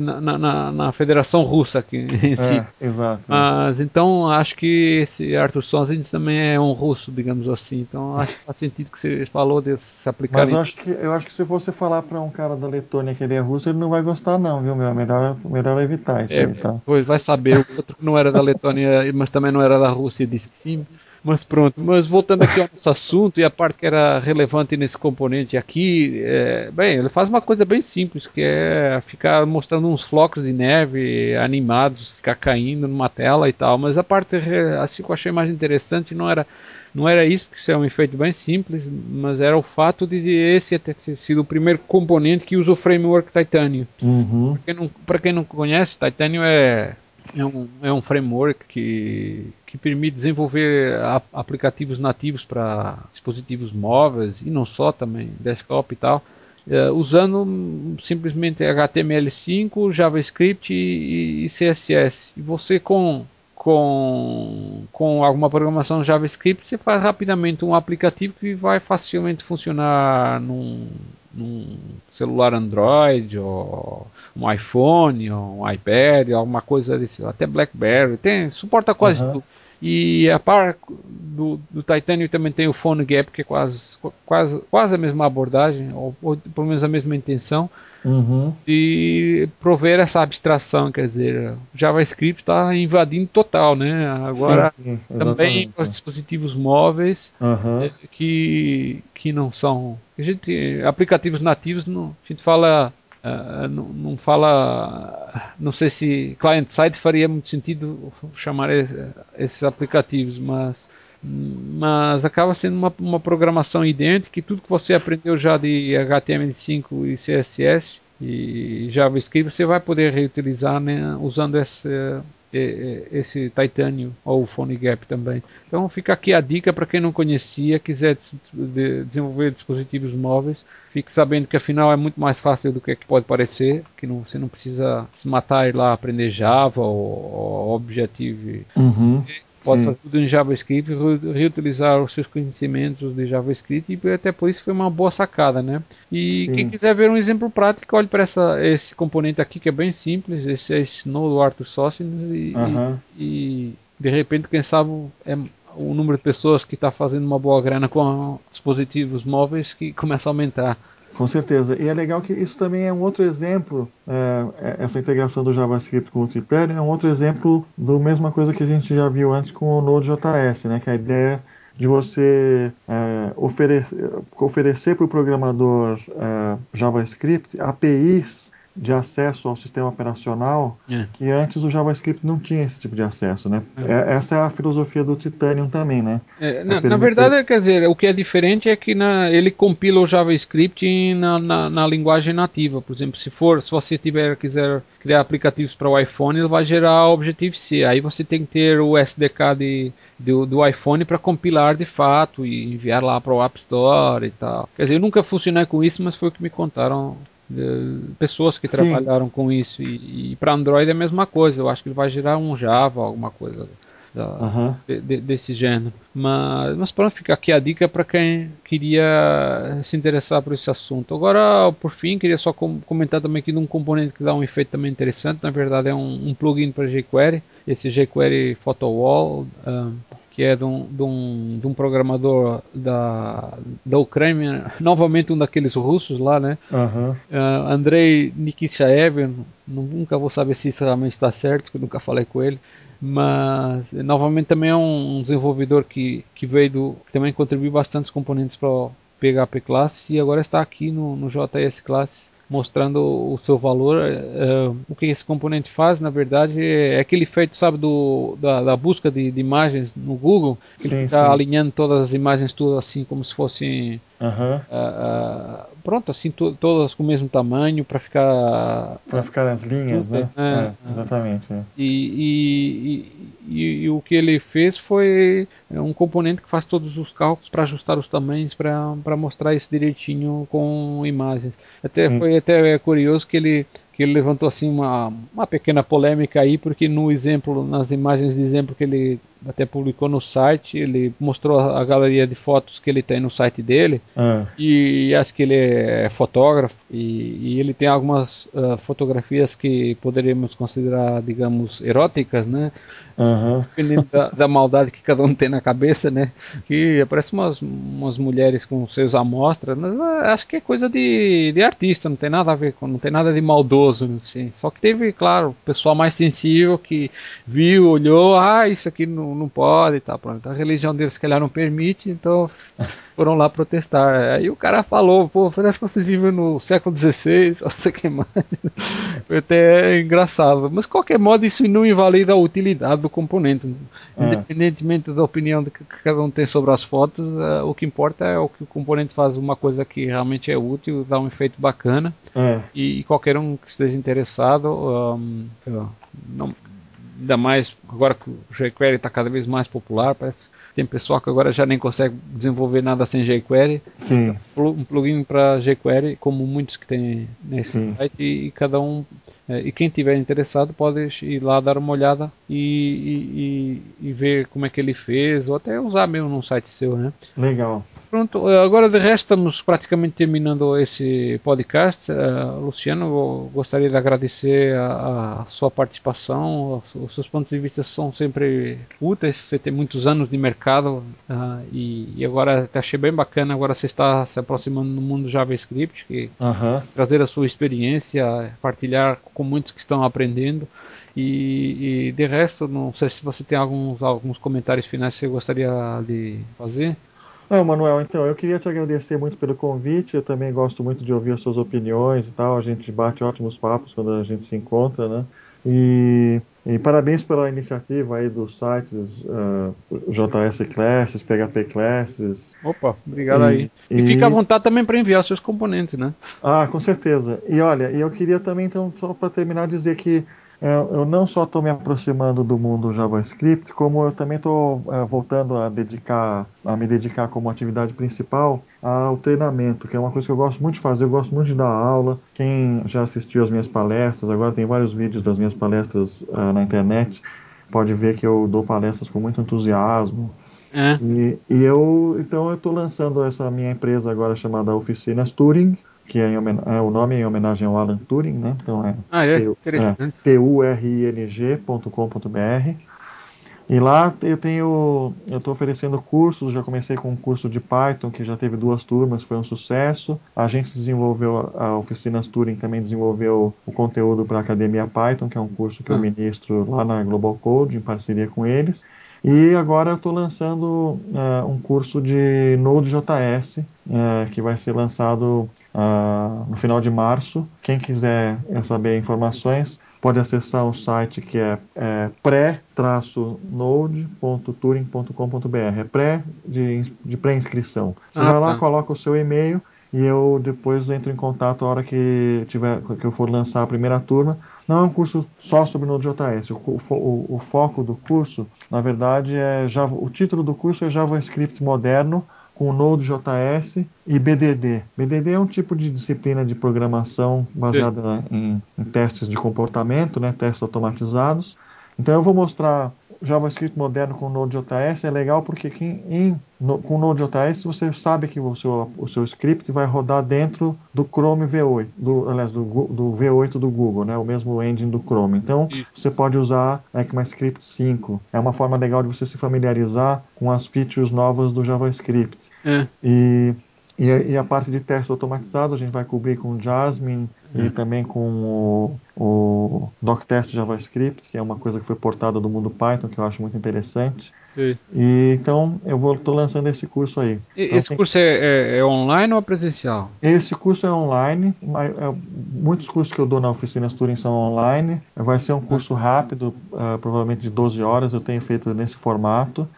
na, na, na, Federação Russa aqui em é, si. Exato. Mas então acho que esse Arthur Sozins também é um russo, digamos assim. Então acho que faz sentido que você falou de se aplicar. Mas eu acho que eu acho que se você falar para um cara da Letônia que ele é russo, ele não vai gostar não, viu meu? Melhor melhor evitar isso é, aí, tá? Pois vai saber. O outro não era da Letônia, mas também não era da Rússia, disse que sim. Mas pronto, mas voltando aqui ao nosso assunto e a parte que era relevante nesse componente aqui, é, bem, ele faz uma coisa bem simples, que é ficar mostrando uns flocos de neve animados, ficar caindo numa tela e tal, mas a parte assim que eu achei mais interessante não era não era isso, porque isso é um efeito bem simples, mas era o fato de esse ter sido o primeiro componente que usa o framework Titanium. Uhum. Para quem, quem não conhece, Titanium é é um, é um framework que, que permite desenvolver aplicativos nativos para dispositivos móveis e não só também, desktop e tal, uh, usando simplesmente HTML5, JavaScript e, e, CSS. E você com, com, com alguma programação JavaScript, você faz rapidamente um aplicativo que vai facilmente funcionar num, num celular Android, ou um iPhone, ou um iPad, alguma coisa desse, até BlackBerry, tem, suporta quase uhum. tudo. E a par do, do Titanium também tem o Phone Gap, que é quase, quase, quase a mesma abordagem, ou, ou pelo menos a mesma intenção, uhum. de prover essa abstração, quer dizer, JavaScript está invadindo total, né? Agora sim, sim, também os dispositivos móveis uhum. que, que não são. A gente, aplicativos nativos, não, a gente fala Uh, não, não, fala. Não sei se client-side faria muito sentido chamar esses aplicativos, mas, mas acaba sendo uma, uma programação idêntica tudo que você aprendeu já de HTML5 e CSS e JavaScript você vai poder reutilizar né, usando esse, esse Titanium ou o Phone Gap também. Então fica aqui a dica para quem não conhecia, quiser desenvolver dispositivos móveis, fique sabendo que afinal é muito mais fácil do que, que pode parecer, que não, você não precisa se matar e lá aprender Java ou, ou Objective. Uhum. Pode Sim. fazer tudo em JavaScript, reutilizar os seus conhecimentos de JavaScript e até por isso foi uma boa sacada, né? E Sim. quem quiser ver um exemplo prático, olhe para esse componente aqui que é bem simples, esse é esse Node do Arthur Sócines e, uhum. e, e, de repente, quem sabe é o número de pessoas que está fazendo uma boa grana com dispositivos móveis que começa a aumentar. Com certeza. E é legal que isso também é um outro exemplo, é, é essa integração do JavaScript com o Twitter é um outro exemplo do mesma coisa que a gente já viu antes com o Node.js, né? Que é a ideia de você é, oferecer, oferecer para o programador é, JavaScript APIs de acesso ao sistema operacional é. que antes o JavaScript não tinha esse tipo de acesso, né? É. é essa é a filosofia do Titanium também, né? É, na, na, verdade, quer dizer, o que é diferente é que na, ele compila o JavaScript na, na, na, linguagem nativa. Por exemplo, se for, se você tiver quiser criar aplicativos para o iPhone, ele vai gerar Objective-C. Aí você tem que ter o SDK de, do, do iPhone para compilar de fato e enviar lá para o App Store e tal. Quer dizer, eu nunca funcionei com isso, mas foi o que me contaram pessoas que Sim. trabalharam com isso. E, e para Android é a mesma coisa. Eu acho que ele vai gerar um Java alguma coisa da, uhum. de, de, desse gênero. Mas, mas pronto fica aqui a dica para quem queria se interessar por esse assunto. Agora por fim queria só com, comentar também aqui de um componente que dá um efeito também interessante. Na verdade é um, um plugin para jQuery. Esse jQuery Photo Wall um, que é de um, de um, de um programador da, da Ucrânia, novamente um daqueles russos lá, né? Uhum. Uh, Andrei Nikishaev, nunca vou saber se isso realmente está certo, porque nunca falei com ele, mas novamente também é um, desenvolvedor que, que veio do, que também contribuiu bastante componentes para o PHP Classes e agora está aqui no, no JS Classes mostrando o seu valor. Uh, o que esse componente faz, na verdade, é aquele efeito, sabe, do, da, da busca de, de, imagens no Google, que sim, ele sim. alinhando todas as imagens tudo assim como se fossem Uhum. Uh, uh, pronto, assim, to todas com o mesmo tamanho para ficar. Para ficar as linhas, né? É, é, exatamente. É. E, e, e, e, o que ele fez foi um componente que faz todos os cálculos para ajustar os tamanhos para mostrar isso direitinho com imagens. Até Sim. foi até curioso que ele que ele levantou assim uma, uma pequena polêmica aí porque no exemplo nas imagens de exemplo que ele até publicou no site, ele mostrou a galeria de fotos que ele tem no site dele, É. e acho que ele é fotógrafo, e, e ele tem algumas ah, fotografias que poderíamos considerar, digamos, eróticas, né? Aham. Dependendo da, da maldade que cada um tem na cabeça, né? Que aparece umas, umas mulheres com seus amostras, mas ah, acho que é coisa de, de artista, não tem nada a ver com, não tem nada de maldoso, assim. Só que teve, claro, pessoal mais sensível que viu, olhou, ah, isso aqui não, não pode e tal, pronto. A religião deles, se calhar, não permite, então foram lá protestar. Aí o cara falou, pô, parece que vocês vivem no século XVI, não sei o que mais. Foi até engraçado. Mas de qualquer modo, isso não invalida a utilidade do componente. É. Independentemente da opinião que cada um tem sobre as fotos, eh, o que importa é o que o componente faz uma coisa que realmente é útil, dá um efeito bacana. É. E, e qualquer um que esteja interessado, lá, não, ainda mais agora que o jQuery está cada vez mais popular, parece que tem pessoal que agora já nem consegue desenvolver nada sem jQuery. Sim. Um plugin para jQuery, como muitos que tem nesse Sim. site, e, e cada um, eh, e quem tiver interessado pode ir lá dar uma olhada e, e, e- e ver como é que ele fez, ou até usar mesmo num site seu, né? Legal. Pronto, eh, agora de resto estamos praticamente terminando esse podcast. Eh, Luciano, gostaria de agradecer a, a sua participação. Os, seus pontos de vista são sempre úteis. Você tem muitos anos de mercado ah, e, e agora até achei bem bacana. Agora você está se aproximando do mundo JavaScript, que trazer a sua experiência, partilhar com muitos que estão aprendendo. E, e de resto, não sei se você tem alguns, alguns comentários finais que você gostaria de fazer. Não, Manuel, então, eu queria te agradecer muito pelo convite. Eu também gosto muito de ouvir as suas opiniões e tal. A gente bate ótimos papos quando a gente se encontra, né? E, e parabéns pela iniciativa aí dos sites ah, JS Classes, PHP Classes. Opa, obrigado E- aí. E, e- fica à vontade também para enviar seus componentes, né? Ah, com certeza. E olha, eu queria também, então, só para terminar, dizer que eu não só estou me aproximando do mundo JavaScript, como eu também estou voltando a dedicar, a me dedicar como atividade principal ao treinamento, que é uma coisa que eu gosto muito de fazer. Eu gosto muito de dar aula. Quem já assistiu às minhas palestras, agora tem vários vídeos das minhas palestras ah, na internet, pode ver que eu dou palestras com muito entusiasmo. É. E, e eu, então, eu estou lançando essa minha empresa agora chamada Oficinas Turing, que é, homen- é o nome é em homenagem ao Alan Turing, né? Então é Ah, é? Turing.com.br. E lá eu tenho, eu estou oferecendo cursos, já comecei com um curso de Python que já teve duas turmas, foi um sucesso. A gente desenvolveu, a Oficinas Turing também desenvolveu o conteúdo para a Academia Python, que é um curso que eu Ah. ministro lá na Global Code, em parceria com eles. E agora eu estou lançando eh, um curso de Node.js, eh, que vai ser lançado ah, no final de março. Quem quiser saber informações, pode acessar o site que é, é pré-node.turing.com.br. É pré de, de pré-inscrição. Você Ah, vai lá, tá. coloca o seu e-mail e eu depois entro em contato a hora que tiver que eu for lançar a primeira turma. Não é um curso só sobre Node.js. O, o, o, o foco do curso, na verdade, é Java, o título do curso é JavaScript moderno com Node.js e BDD. BDD é um tipo de disciplina de programação baseada em, em testes de comportamento, né, testes automatizados. Então eu vou mostrar JavaScript moderno com Node.js é legal porque quem, em, no, com Node.js você sabe que o seu, o seu script vai rodar dentro do Chrome V8, do, aliás, do, do V8 do Google, né, o mesmo engine do Chrome. Então Isso. você pode usar ECMAScript 5. É uma forma legal de você se familiarizar com as features novas do JavaScript. É. E, e, a, parte de teste automatizado a gente vai cobrir com Jasmine. E também com o, o DocTest JavaScript, que é uma coisa que foi portada do mundo Python, que eu acho muito interessante. E então eu vou estou lançando esse curso aí. E- Então, Esse tem- curso é, é- é online ou presencial? esse curso é online, mas, é, muitos cursos que eu dou na Oficinas Turing são online. Vai ser um curso rápido, ah, provavelmente de 12 horas, eu tenho feito nesse formato.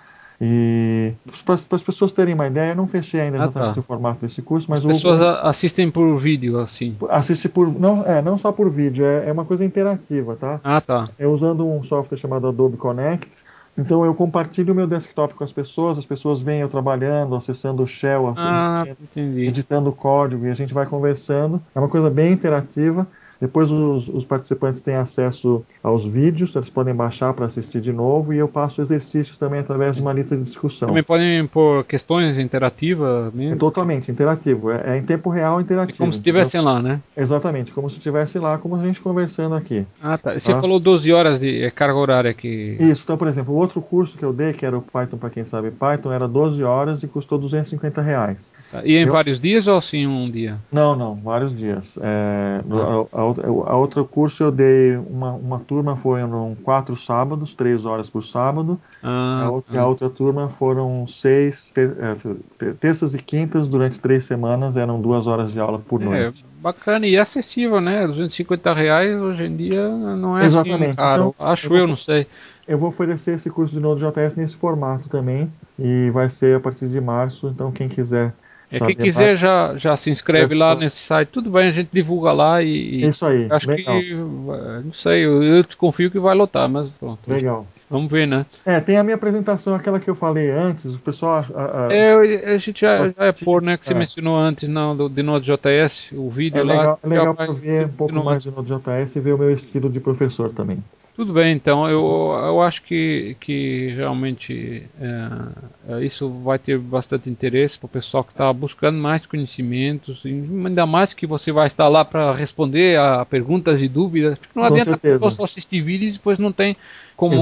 E para as pessoas terem uma ideia, eu não fechei ainda Ah, exatamente tá. o formato desse curso, mas As o- pessoas assistem por vídeo, assim. assiste por não é não só por vídeo, é, é uma coisa interativa, tá? Ah, tá. É usando um software chamado Adobe Connect. Então eu compartilho o meu desktop com as pessoas, as pessoas veem eu trabalhando, acessando o shell, Ah, entendi. editando código e a gente vai conversando. É uma coisa bem interativa. Depois os, os participantes têm acesso aos vídeos, eles podem baixar para assistir de novo e eu passo exercícios também através de uma lista de discussão. Também podem pôr questões interativas mesmo? É totalmente interativo, é, é em tempo real interativo. É como se estivessem lá, né? Exatamente, como se estivesse lá, como a gente conversando aqui. Ah, tá. Você tá? falou 12 horas de é, carga horária aqui. Isso, então, por exemplo, o outro curso que eu dei, que era o Python para quem sabe Python, era 12 horas e custou 250 reais. Tá. E em eu... vários dias ou sim um dia? Não, não, vários dias. É, ah. a, a, a, outro curso eu dei uma, uma turma foram quatro sábados, três horas por sábado. Ah, a, outra, ah. a outra turma foram seis ter, é, terças e quintas durante três semanas, eram duas horas de aula por é, noite. É, bacana e acessível, né? 250 reais hoje em dia não é assim Exatamente. assim caro. Então, Acho eu, eu, não sei. Eu vou oferecer esse curso de Node.js nesse formato também e vai ser a partir de março, então quem quiser é, quem quiser já, já se inscreve lá nesse site, tudo bem, a gente divulga lá e. Isso aí. Acho legal. que. Não sei, eu, eu confio que vai lotar, mas pronto. Legal. Vamos ver, né? É, tem a minha apresentação, aquela que eu falei antes, o pessoal. A, a, é, a gente já, já é pôr, né? Que você é. mencionou antes não, do, de Node.js, o vídeo é lá. Legal, é legal para ver um pouco mais de Node.js e ver o meu estilo de professor também. Tudo bem, então eu, eu acho que, que realmente é, é isso vai ter bastante interesse para o pessoal que está buscando mais conhecimentos, ainda mais que você vai estar lá para responder a perguntas e dúvidas, porque não Com adianta certeza. a pessoa só assistir vídeos e depois não tem como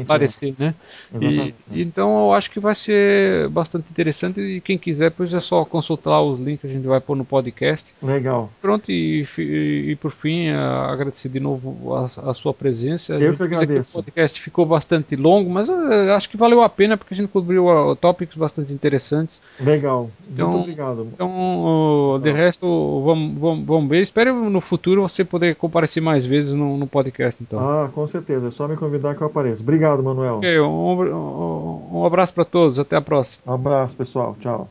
aparecer, é. né? E, então eu acho que vai ser bastante interessante e quem quiser, pois é só consultar os links que a gente vai pôr no podcast. Legal. Pronto, e, e, e por fim, agradecer de novo a, a sua presença. Eu que agradeço. O podcast ficou bastante longo, mas acho que valeu a pena porque a gente cobriu uh, tópicos bastante interessantes. Legal. Então, Muito obrigado. Então, uh, de resto, vamos, vamos, vamos ver. Espero no futuro você poder comparecer mais vezes no, no podcast. Então. Ah, com certeza. É só me convidar que eu apareço. Obrigado, Manuel. Okay, um, um, um abraço para todos. Até a próxima. Abraço, pessoal. Tchau.